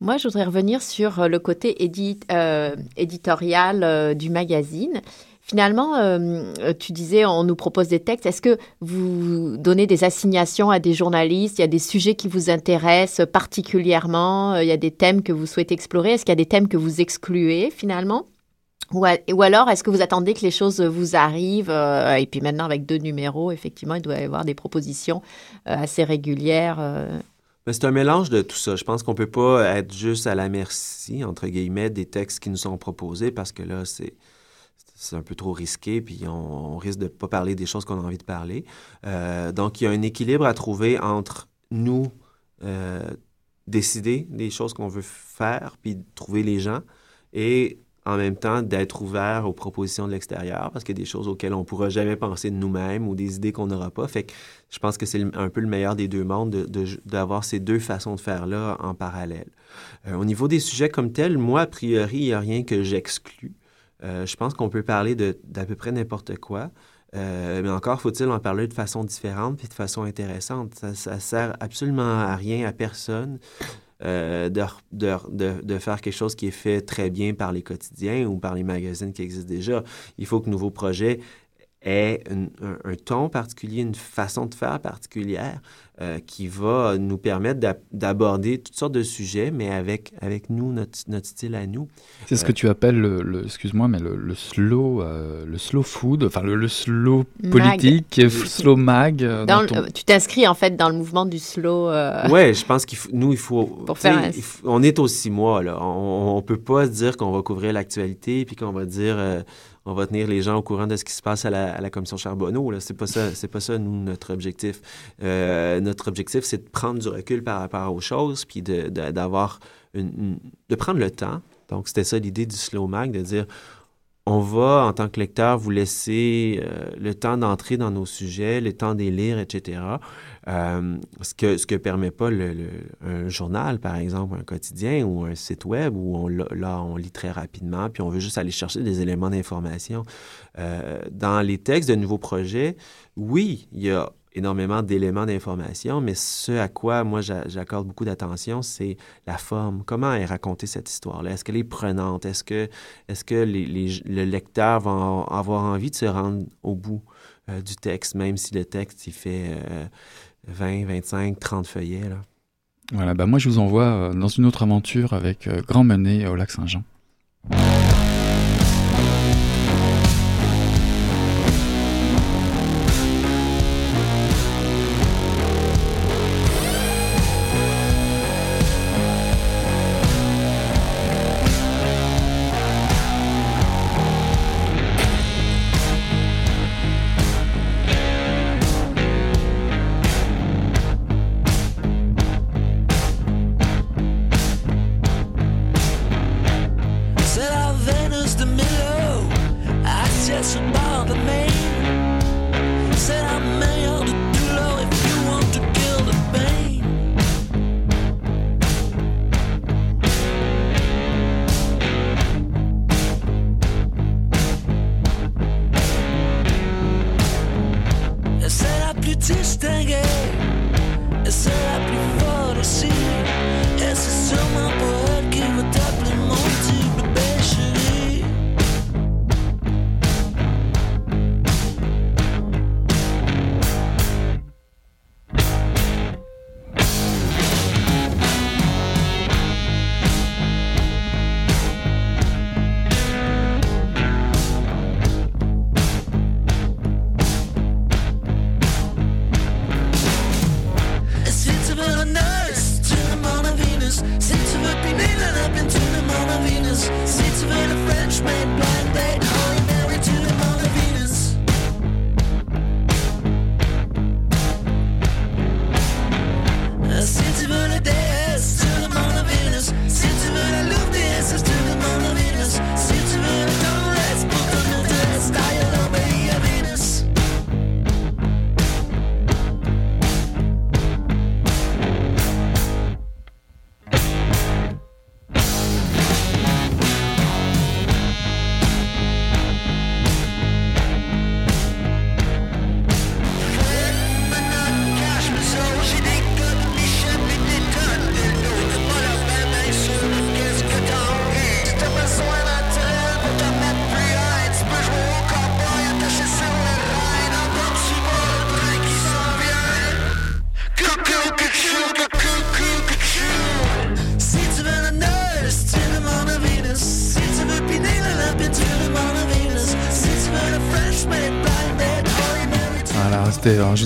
Moi, je voudrais revenir sur le côté édit, euh, éditorial du magazine. Finalement, euh, tu disais, on nous propose des textes. Est-ce que vous donnez des assignations à des journalistes? Il y a des sujets qui vous intéressent particulièrement? Euh, Il y a des thèmes que vous souhaitez explorer? Est-ce qu'il y a des thèmes que vous excluez finalement? Ou, alors, est-ce que vous attendez que les choses vous arrivent euh, Et puis maintenant, avec deux numéros, effectivement, il doit y avoir des propositions assez régulières. Ben, c'est un mélange de tout ça. Je pense qu'on ne peut pas être juste à la merci, entre guillemets, des textes qui nous sont proposés parce que là, c'est c'est un peu trop risqué, puis on, risque de ne pas parler des choses qu'on a envie de parler. Euh, donc, il y a un équilibre à trouver entre nous euh, décider des choses qu'on veut faire, puis trouver les gens, et en même temps d'être ouvert aux propositions de l'extérieur, parce qu'il y a des choses auxquelles on ne pourra jamais penser de nous-mêmes ou des idées qu'on n'aura pas. Fait que je pense que c'est un peu le meilleur des deux mondes d'avoir de, ces deux façons de faire là en parallèle. Euh, au niveau des sujets comme tels, moi, a priori, il n'y a rien que j'exclus. Euh, je pense qu'on peut parler d'à peu près n'importe quoi. Euh, mais encore faut-il en parler de façon différente et de façon intéressante. Ça, ça sert absolument à rien, à personne. Euh, de, de, de, faire quelque chose qui est fait très bien par les quotidiens ou par les magazines qui existent déjà. Il faut que nouveaux projets est un, ton particulier, une façon de faire particulière euh, qui va nous permettre d'aborder toutes sortes de sujets, mais avec, avec nous, notre, notre style à nous. C'est ce que euh, tu appelles, le, excuse-moi, mais le, le slow, euh, le slow food, enfin le, slow politique, slow mag. Tu t'inscris en fait dans le mouvement du slow. Oui, je pense qu'il nous, il faut, Pour faire On est aux six mois, là. On ne peut pas dire qu'on va couvrir l'actualité puis qu'on va dire on va tenir les gens au courant de ce qui se passe à la, commission Charbonneau. C'est pas ça, c'est pas ça nous notre objectif. Euh, notre objectif, c'est de prendre du recul par rapport aux choses, puis de, d'avoir de prendre le temps. Donc c'était ça l'idée du slow mag, de dire on va, en tant que lecteur, vous laisser euh, le temps d'entrer dans nos sujets, le temps de lire, etc. Euh, ce que ce que permet pas le, un journal, par exemple, un quotidien ou un site web où on, là, on lit très rapidement, puis on veut juste aller chercher des éléments d'information. Euh, dans les textes de nouveaux projets, oui, il y a énormément d'éléments d'information, mais ce à quoi moi j'accorde beaucoup d'attention, c'est la forme. Comment est racontée cette histoire-là? Est-ce qu'elle est prenante? Est-ce que, est que les, le lecteur va avoir envie de se rendre au bout euh, du texte, même si le texte il fait 20, 25, 30 feuillets? Là? Voilà, bah moi je vous envoie euh, dans une autre aventure avec euh, Grand Menet au lac Saint-Jean.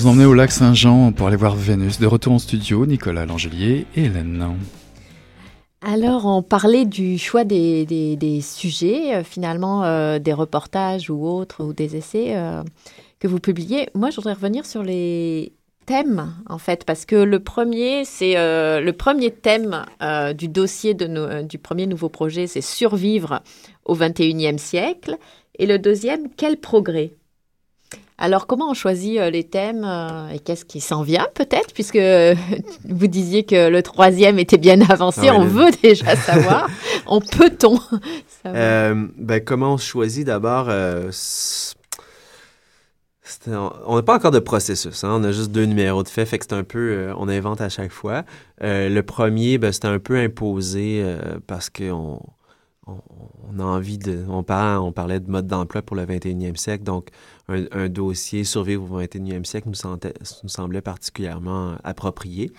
Emmenais au lac Saint-Jean pour aller voir Vénus. De retour en studio, Nicolas Langelier et Hélène. Alors, on parlait du choix des, sujets, euh, finalement, euh, des reportages ou autres, ou des essais euh, que vous publiez. Moi, je voudrais revenir sur les thèmes, en fait, parce que le premier, c'est le premier thème du dossier du premier nouveau projet, c'est survivre au 21e siècle. Et le deuxième, quel progrès? Alors, comment on choisit euh, les thèmes euh, et qu'est-ce qui s'en vient peut-être, puisque euh, vous disiez que le troisième était bien avancé, Ah on veut déjà savoir. on peut-on Euh, ben, comment on choisit d'abord euh, On n'a pas encore de processus, hein, on a juste deux numéros de fait, fait que c'est un peu, euh, on invente à chaque fois. Le premier, ben, c'était un peu imposé parce qu'on on, a envie de, on parlait, de mode d'emploi pour le 21e siècle, donc un, dossier survivre au 21e siècle nous, semblait particulièrement approprié.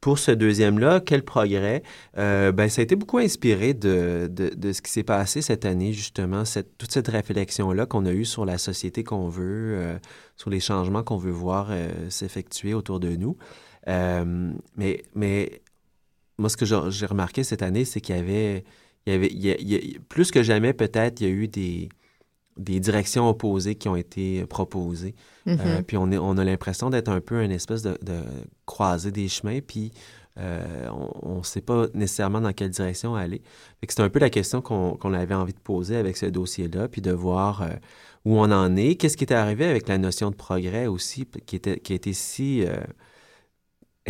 Pour ce deuxième-là, quel progrès? Euh, ben, ça a été beaucoup inspiré de, ce qui s'est passé cette année, justement, toute cette réflexion-là qu'on a eue sur la société qu'on veut, euh, sur les changements qu'on veut voir euh, s'effectuer autour de nous. Mais, mais moi, ce que j'ai remarqué cette année, c'est qu'il y avait, il y avait il y a- il y a- plus que jamais, peut-être, il y a eu des, des directions opposées qui ont été proposées. Mhm. Euh, puis on, est- on a l'impression d'être un peu une espèce de, de croisée des chemins, puis euh, on ne sait pas nécessairement dans quelle direction aller. C'est un peu la question qu'on avait envie de poser avec ce dossier-là, puis de voir euh, où on en est. Qu'est-ce qui est arrivé avec la notion de progrès aussi, qui, était, qui a été si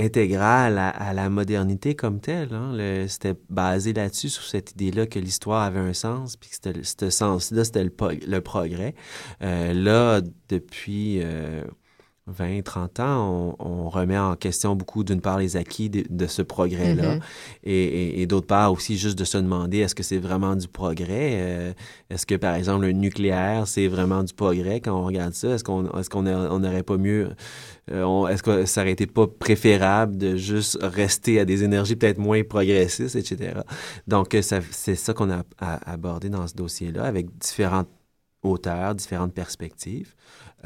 intégrale à, la modernité comme telle. hein. C'était basé là-dessus, sur cette idée-là que l'histoire avait un sens, puis que ce sens-là, c'était le, le progrès. Euh, là, depuis euh, 20, 30 ans, on, on remet en question beaucoup, d'une part, les acquis de, de ce progrès-là, Mhm. et, et- et d'autre part aussi juste de se demander est-ce que c'est vraiment du progrès? Euh, est-ce que, par exemple, le nucléaire, c'est vraiment du progrès quand on regarde ça? Est-ce qu'on est-ce qu'on n'aurait pas mieux... euh, est-ce que ça aurait été pas préférable de juste rester à des énergies peut-être moins progressistes, etc.? Donc, c'est ça qu'on a, a- abordé dans ce dossier-là avec différentes auteurs, différentes perspectives.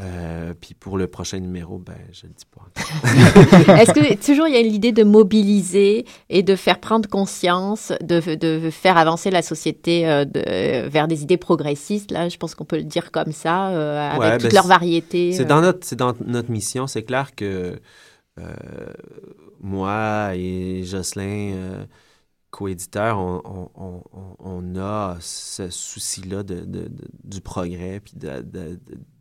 Euh, puis pour le prochain numéro, ben, je le dis pas. Est-ce que toujours il y a l'idée de mobiliser et de faire prendre conscience, de, de faire avancer la société euh, de- vers des idées progressistes? Là, je pense qu'on peut le dire comme ça, euh, avec Ouais, toute ben, leur variété. C'est dans notre, c'est dans notre mission. C'est clair que moi et Jocelyn, euh, co-éditeur, on, on- a ce souci-là de, de- de- du progrès puis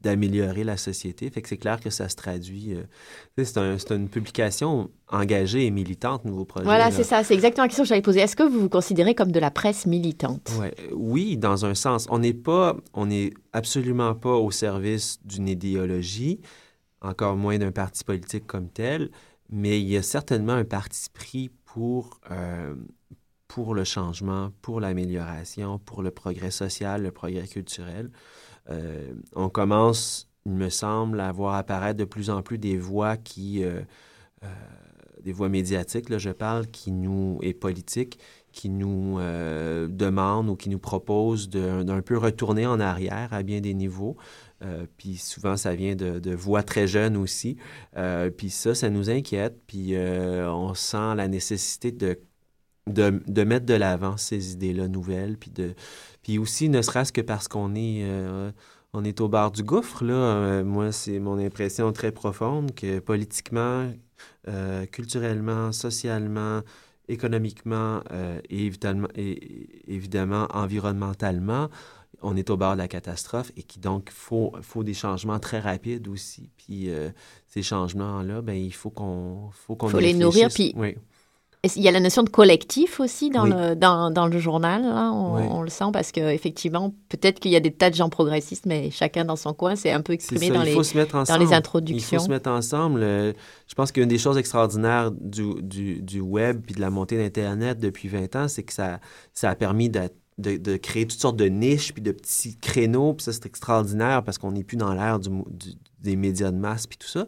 d'améliorer la société. Fait que c'est clair que ça se traduit. euh, c'est un- c'est une publication engagée et militante, Nouveau Projet. Voilà, là. c'est ça. C'est exactement la question que j'allais poser. Est-ce que vous vous considérez comme de la presse militante? Ouais, oui, dans un sens. On n'est pas, on n'est absolument pas au service d'une idéologie, encore moins d'un parti politique comme tel, mais il y a certainement un parti pris pour, euh, pour le changement, pour l'amélioration, pour le progrès social, le progrès culturel. Euh, on commence, il me semble, à voir apparaître de plus en plus des voix qui, euh, euh, des voix médiatiques, là, je parle, qui nous, et politiques, qui nous demandent ou qui nous proposent d'un peu retourner en arrière à bien des niveaux. Puis souvent, ça vient de, voix très jeunes aussi. Puis ça, ça nous inquiète. Puis on sent la nécessité de, de, de mettre de l'avant ces idées-là nouvelles. Puis, de, puis aussi, ne serait-ce que parce qu'on est, euh, on est au bord du gouffre. Là. Euh, moi, c'est mon impression très profonde que politiquement, euh, culturellement, socialement, économiquement et, évidemment, et évidemment environnementalement, on est au bord de la catastrophe et qui donc faut faut des changements très rapides aussi. Puis euh, ces changements-là, ben il faut qu'on faut qu'on Faut les nourrir, réfléchisse. puis- oui. Il y a la notion de collectif aussi dans, Oui. le, dans, dans le journal. On, Oui. on le sent? Parce qu'effectivement, peut-être qu'il y a des tas de gens progressistes, mais chacun dans son coin, c'est un peu exprimé ça, dans les, dans les Il faut introductions. se mettre ensemble. Euh, je pense qu'une des choses extraordinaires du, du, du web puis de la montée d'Internet depuis 20 ans, c'est que ça, ça a permis de créer toutes sortes de niches puis de petits créneaux. Puis ça, c'est extraordinaire parce qu'on n'est plus dans l'ère du, du- des médias de masse puis tout ça.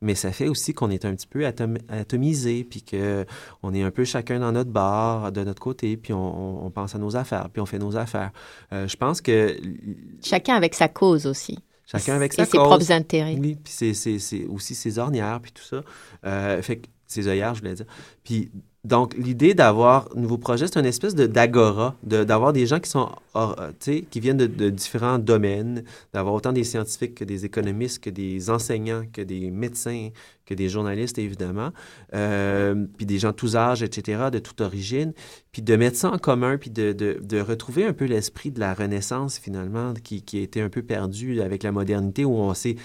Mais ça fait aussi qu'on est un petit peu atom- atomisé puis qu'on est un peu chacun dans notre bar, de notre côté, puis on, pense à nos affaires, puis on fait nos affaires. Euh, je pense que Chacun avec sa cause aussi. chacun avec Et sa ses cause. propres intérêts. Oui, puis c'est aussi ses ornières, puis tout ça. Euh, fait que ses œillères, je voulais dire. Puis donc, l'idée d'avoir nouveau projet, c'est une espèce de d'agora, d'avoir des gens qui sont, euh, qui viennent de, différents domaines, d'avoir autant des scientifiques que des économistes, que des enseignants, que des médecins, que des journalistes, évidemment, euh, puis des gens de tous âges, etc., de toute origine, puis de mettre ça en commun, puis de, de, de retrouver un peu l'esprit de la Renaissance, finalement, qui, qui a été un peu perdu avec la modernité, où on s'est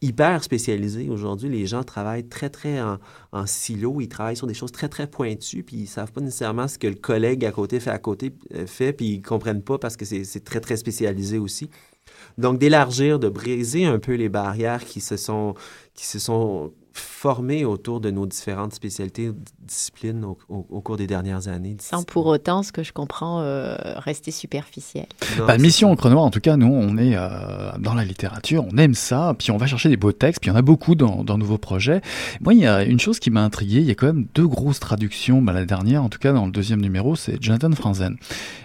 hyper spécialisé. Aujourd'hui, les gens travaillent très, très en, silo. Ils travaillent sur des choses très, très pointues, puis ils ne savent pas nécessairement ce que le collègue à côté fait à côté, euh, fait, puis ils ne comprennent pas parce que c'est très, très spécialisé aussi. Donc, d'élargir, de briser un peu les barrières qui se sont formés autour de nos différentes spécialités, disciplines au, au, cours des dernières années. Sans pour autant, ce que je comprends, euh, rester superficiel. bah, mission au Noir, en tout cas, nous, on est euh, dans la littérature, on aime ça, puis on va chercher des beaux textes, puis il y en a beaucoup dans, dans Nouveaux Projets. Moi, il y a une chose qui m'a intrigué, il y a quand même deux grosses traductions, bah, la dernière, en tout cas dans le deuxième numéro, c'est Jonathan Franzen.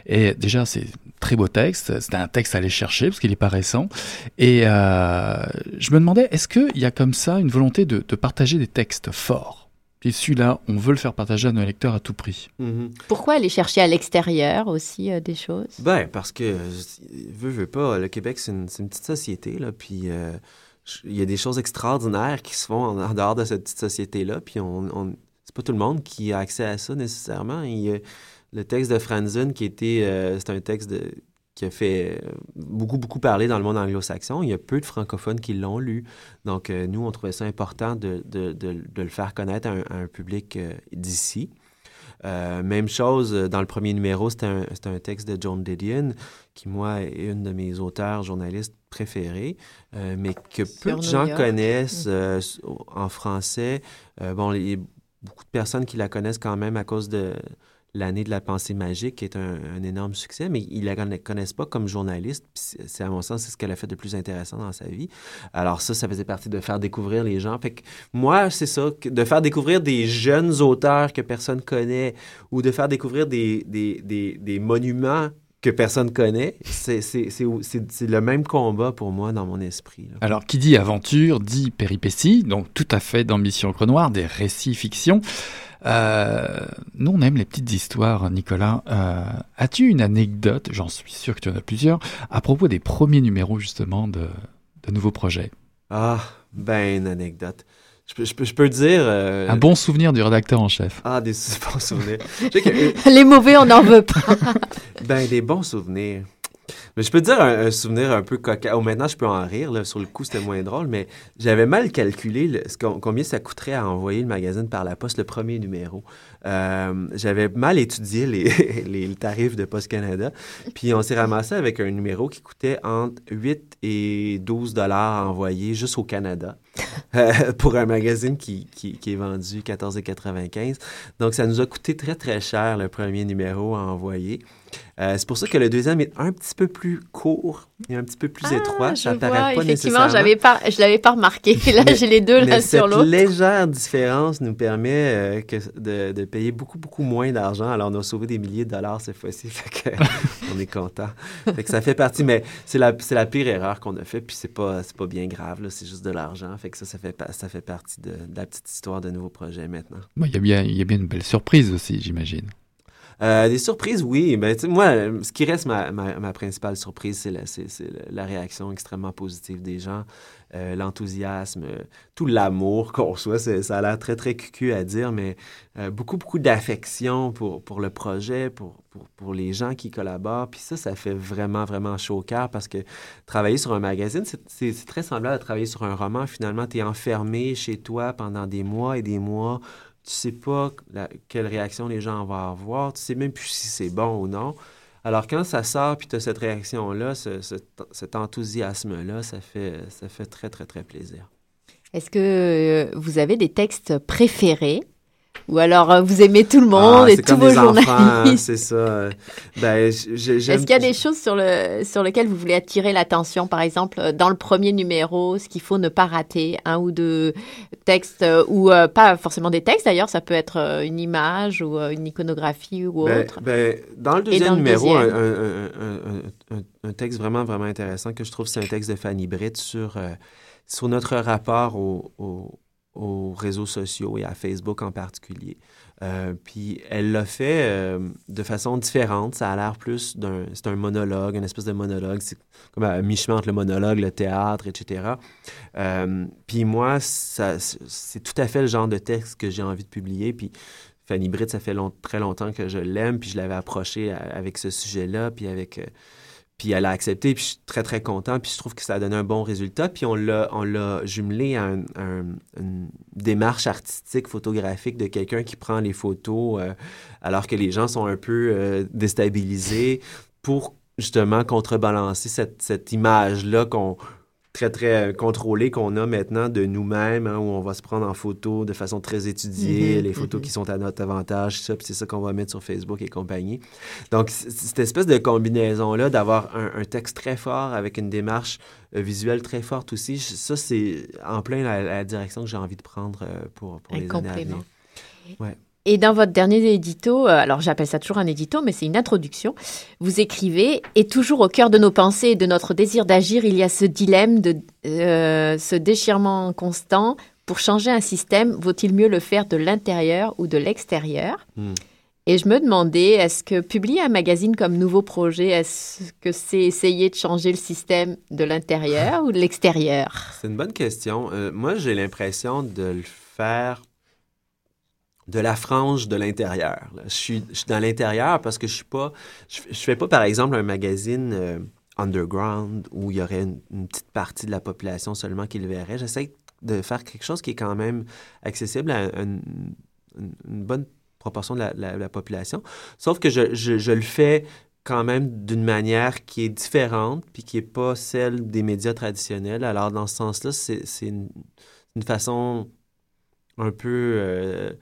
Et déjà, c'est très beau texte, c'était un texte à aller chercher, parce qu'il n'est pas récent. Et euh, je me demandais, est-ce qu'il y a comme ça une volonté de, de partager des textes forts? Et celui-là, on veut le faire partager à nos lecteurs à tout prix. Mm-hmm. Pourquoi aller chercher à l'extérieur aussi euh, des choses? Ben, parce que, veux, veux pas, le Québec, c'est une, une, petite société, là, puis euh, il y a des choses extraordinaires qui se font en, dehors de cette petite société-là, puis on, pas tout le monde qui a accès à ça nécessairement. Le texte de Franzen, qui était, euh, c'est un texte de, qui a fait euh, beaucoup, beaucoup parler dans le monde anglo-saxon. Il y a peu de francophones qui l'ont lu. Donc, euh, nous, on trouvait ça important de, de, de, le faire connaître à un, public euh, d'ici. même chose, dans le premier numéro, c'était un, un, texte de John Didion, qui, moi, est une de mes auteurs journalistes préférés, mais que peu de gens connaissent mm. en français. bon, a beaucoup de personnes qui la connaissent quand même à cause de l'année de la pensée magique, qui est un, énorme succès, mais ils ne la connaissent pas comme journaliste. C'est à mon sens, c'est ce qu'elle a fait de plus intéressant dans sa vie. Alors ça, ça faisait partie de faire découvrir les gens. Fait moi, c'est ça, de faire découvrir des jeunes auteurs que personne connaît ou de faire découvrir des, des, des, des monuments que personne connaît, c'est le même combat pour moi dans mon esprit. Alors, qui dit aventure dit péripétie, donc tout à fait d'ambition Noir, des récits fiction. Euh, nous, on aime les petites histoires, Nicolas. Euh, as-tu une anecdote, j'en suis sûr que tu en as plusieurs, à propos des premiers numéros, justement, de, de nouveaux projets? Ah, ben, une anecdote. Je peux, je peux, je peux dire. Euh... Un bon souvenir du rédacteur en chef. Ah, des bons souvenirs. Les mauvais, on n'en veut pas. ben, des bons souvenirs. Mais je peux te dire un, souvenir un peu cocasse. Oh, maintenant, je peux en rire. Là. Sur le coup, c'était moins drôle, mais j'avais mal calculé le, combien ça coûterait à envoyer le magazine par la poste, le premier numéro. Euh, j'avais mal étudié les, les, tarifs de Post Canada. Puis on s'est ramassé avec un numéro qui coûtait entre 8 et 12 dollars à envoyer juste au Canada euh, pour un magazine qui, qui, qui est vendu 14,95. Donc ça nous a coûté très très cher le premier numéro à envoyer. Euh, c'est pour ça que le deuxième est un petit peu plus court et un petit peu plus ah, étroit. Ça paraît pas effectivement, j'avais pas, je l'avais pas remarqué. Là, j'ai les deux l'un sur l'autre. Cette légère différence nous permet euh, que de, de, payer beaucoup, beaucoup moins d'argent. Alors, on a sauvé des milliers de dollars cette fois-ci. on est content. Fait que ça fait partie, mais c'est la, la pire erreur qu'on a fait. Puis c'est pas, pas bien grave. C'est juste de l'argent. Fait que ça, ça fait, ça fait partie de, la petite histoire de nouveaux projets maintenant. Il y, a bien, y a bien une belle surprise aussi, j'imagine. Euh, des surprises, oui. Mais moi, ce qui reste ma, principale surprise, c'est la, réaction extrêmement positive des gens, euh, l'enthousiasme, tout l'amour qu'on reçoit. Ça a l'air très, très cucu à dire, mais euh, beaucoup, beaucoup d'affection pour, le projet, pour, les gens qui collaborent. Puis ça, ça fait vraiment, vraiment chaud au parce que travailler sur un magazine, c'est très semblable à travailler sur un roman. Finalement, tu es enfermé chez toi pendant des mois et des mois tu sais pas quelle réaction les gens vont avoir, tu sais même plus si c'est bon ou non. Alors quand ça sort, puis tu as cette réaction-là, ce, cet enthousiasme-là, ça fait, ça fait très, très, très plaisir. Est-ce que euh, vous avez des textes préférés ou alors, euh, vous aimez tout le monde ah, et tous vos journalistes. C'est ça. Ben, Est-ce qu'il y a des choses sur, le, sur lesquelles vous voulez attirer l'attention, par exemple, euh, dans le premier numéro, ce qu'il faut ne pas rater, un ou deux textes, euh, ou pas forcément des textes d'ailleurs, ça peut être une image ou une iconographie ou ben, autre. Ben, dans le deuxième numéro, Un, un, un, texte vraiment, vraiment intéressant que je trouve, c'est un texte de Fanny Britt sur, sur notre rapport au aux réseaux sociaux et à Facebook en particulier. Euh, puis elle l'a fait euh, de façon différente. Ça a l'air plus d'un... C'est un monologue, une espèce de monologue. C'est comme à mi-chemin entre le monologue, le théâtre, etc. Euh, puis moi, c'est tout à fait le genre de texte que j'ai envie de publier. Puis Fanny Britt, ça fait très longtemps que je l'aime, puis je l'avais approché avec ce sujet-là, puis avec puis elle a accepté, puis je suis très, très content. Puis je trouve que ça a donné un bon résultat. Puis on l'a, jumelé à une démarche artistique, photographique de quelqu'un qui prend les photos euh, alors que les gens sont un peu euh, déstabilisés pour justement contrebalancer cette, cette image-là qu'on, très, très euh, contrôlé qu'on a maintenant de nous-mêmes, hein, où on va se prendre en photo de façon très étudiée, mm-hmm, les photos qui mm-hmm. sont à notre avantage, ça, puis c'est ça qu'on va mettre sur Facebook et compagnie. Donc, cette espèce de combinaison-là, d'avoir un, texte très fort avec une démarche euh, visuelle très forte aussi, ça, c'est en plein la, direction que j'ai envie de prendre euh, pour, pour les années à venir. Ouais. Et dans votre dernier édito, euh, alors j'appelle ça toujours un édito, mais c'est une introduction, vous écrivez Et toujours au cœur de nos pensées et de notre désir d'agir, il y a ce dilemme, de, euh, ce déchirement constant. Pour changer un système, vaut-il mieux le faire de l'intérieur ou de l'extérieur? Hmm. Et je me demandais, est-ce que publier un magazine comme nouveau projet, est-ce que c'est essayer de changer le système de l'intérieur ou de l'extérieur? C'est une bonne question. Euh, moi, j'ai l'impression de le faire de la frange de l'intérieur. Je suis, dans l'intérieur parce que je suis je, fais pas par exemple un magazine euh, underground où il y aurait une, petite partie de la population seulement qui le verrait. J'essaie de faire quelque chose qui est quand même accessible à une, bonne proportion de la, population. Sauf que je, le fais quand même d'une manière qui est différente puis qui est pas celle des médias traditionnels. Alors dans ce sens-là, c'est une, une, façon un peu euh,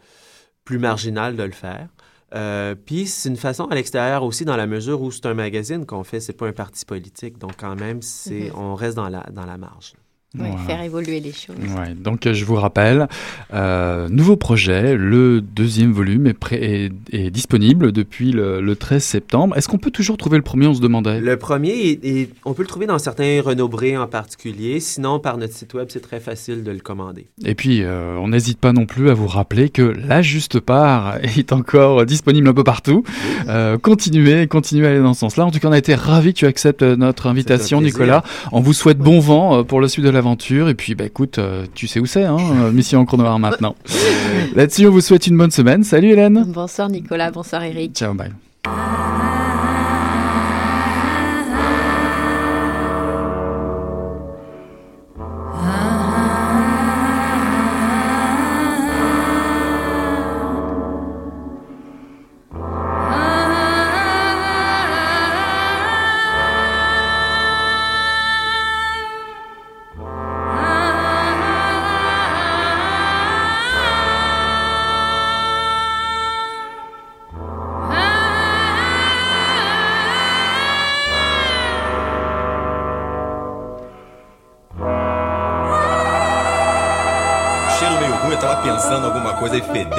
plus marginal de le faire. Euh, puis c'est une façon à l'extérieur aussi, dans la mesure où c'est un magazine qu'on fait, c'est pas un parti politique. Donc quand même, c'est, mm-hmm. on reste dans la, dans la marge. Faire évoluer les choses. donc je vous rappelle, euh, nouveau projet, le deuxième volume est, est, est disponible depuis le, 13 septembre. Est-ce qu'on peut toujours trouver le premier, on se demandait? Le premier, est, on peut le trouver dans certains Renaud en particulier. Sinon, par notre site web, c'est très facile de le commander. Et puis, euh, on n'hésite pas non plus à vous rappeler que la juste part est encore disponible un peu partout. Euh, continuez, continuez à aller dans ce sens-là. En tout cas, on a été ravis que tu acceptes notre invitation, Nicolas. On vous souhaite bon vent pour la suite de la et puis, bah écoute, euh, tu sais où c'est, hein, euh, Mission Noire maintenant. Là-dessus, on vous souhaite une bonne semaine. Salut Hélène. Bonsoir Nicolas, bonsoir Eric. Ciao, bye.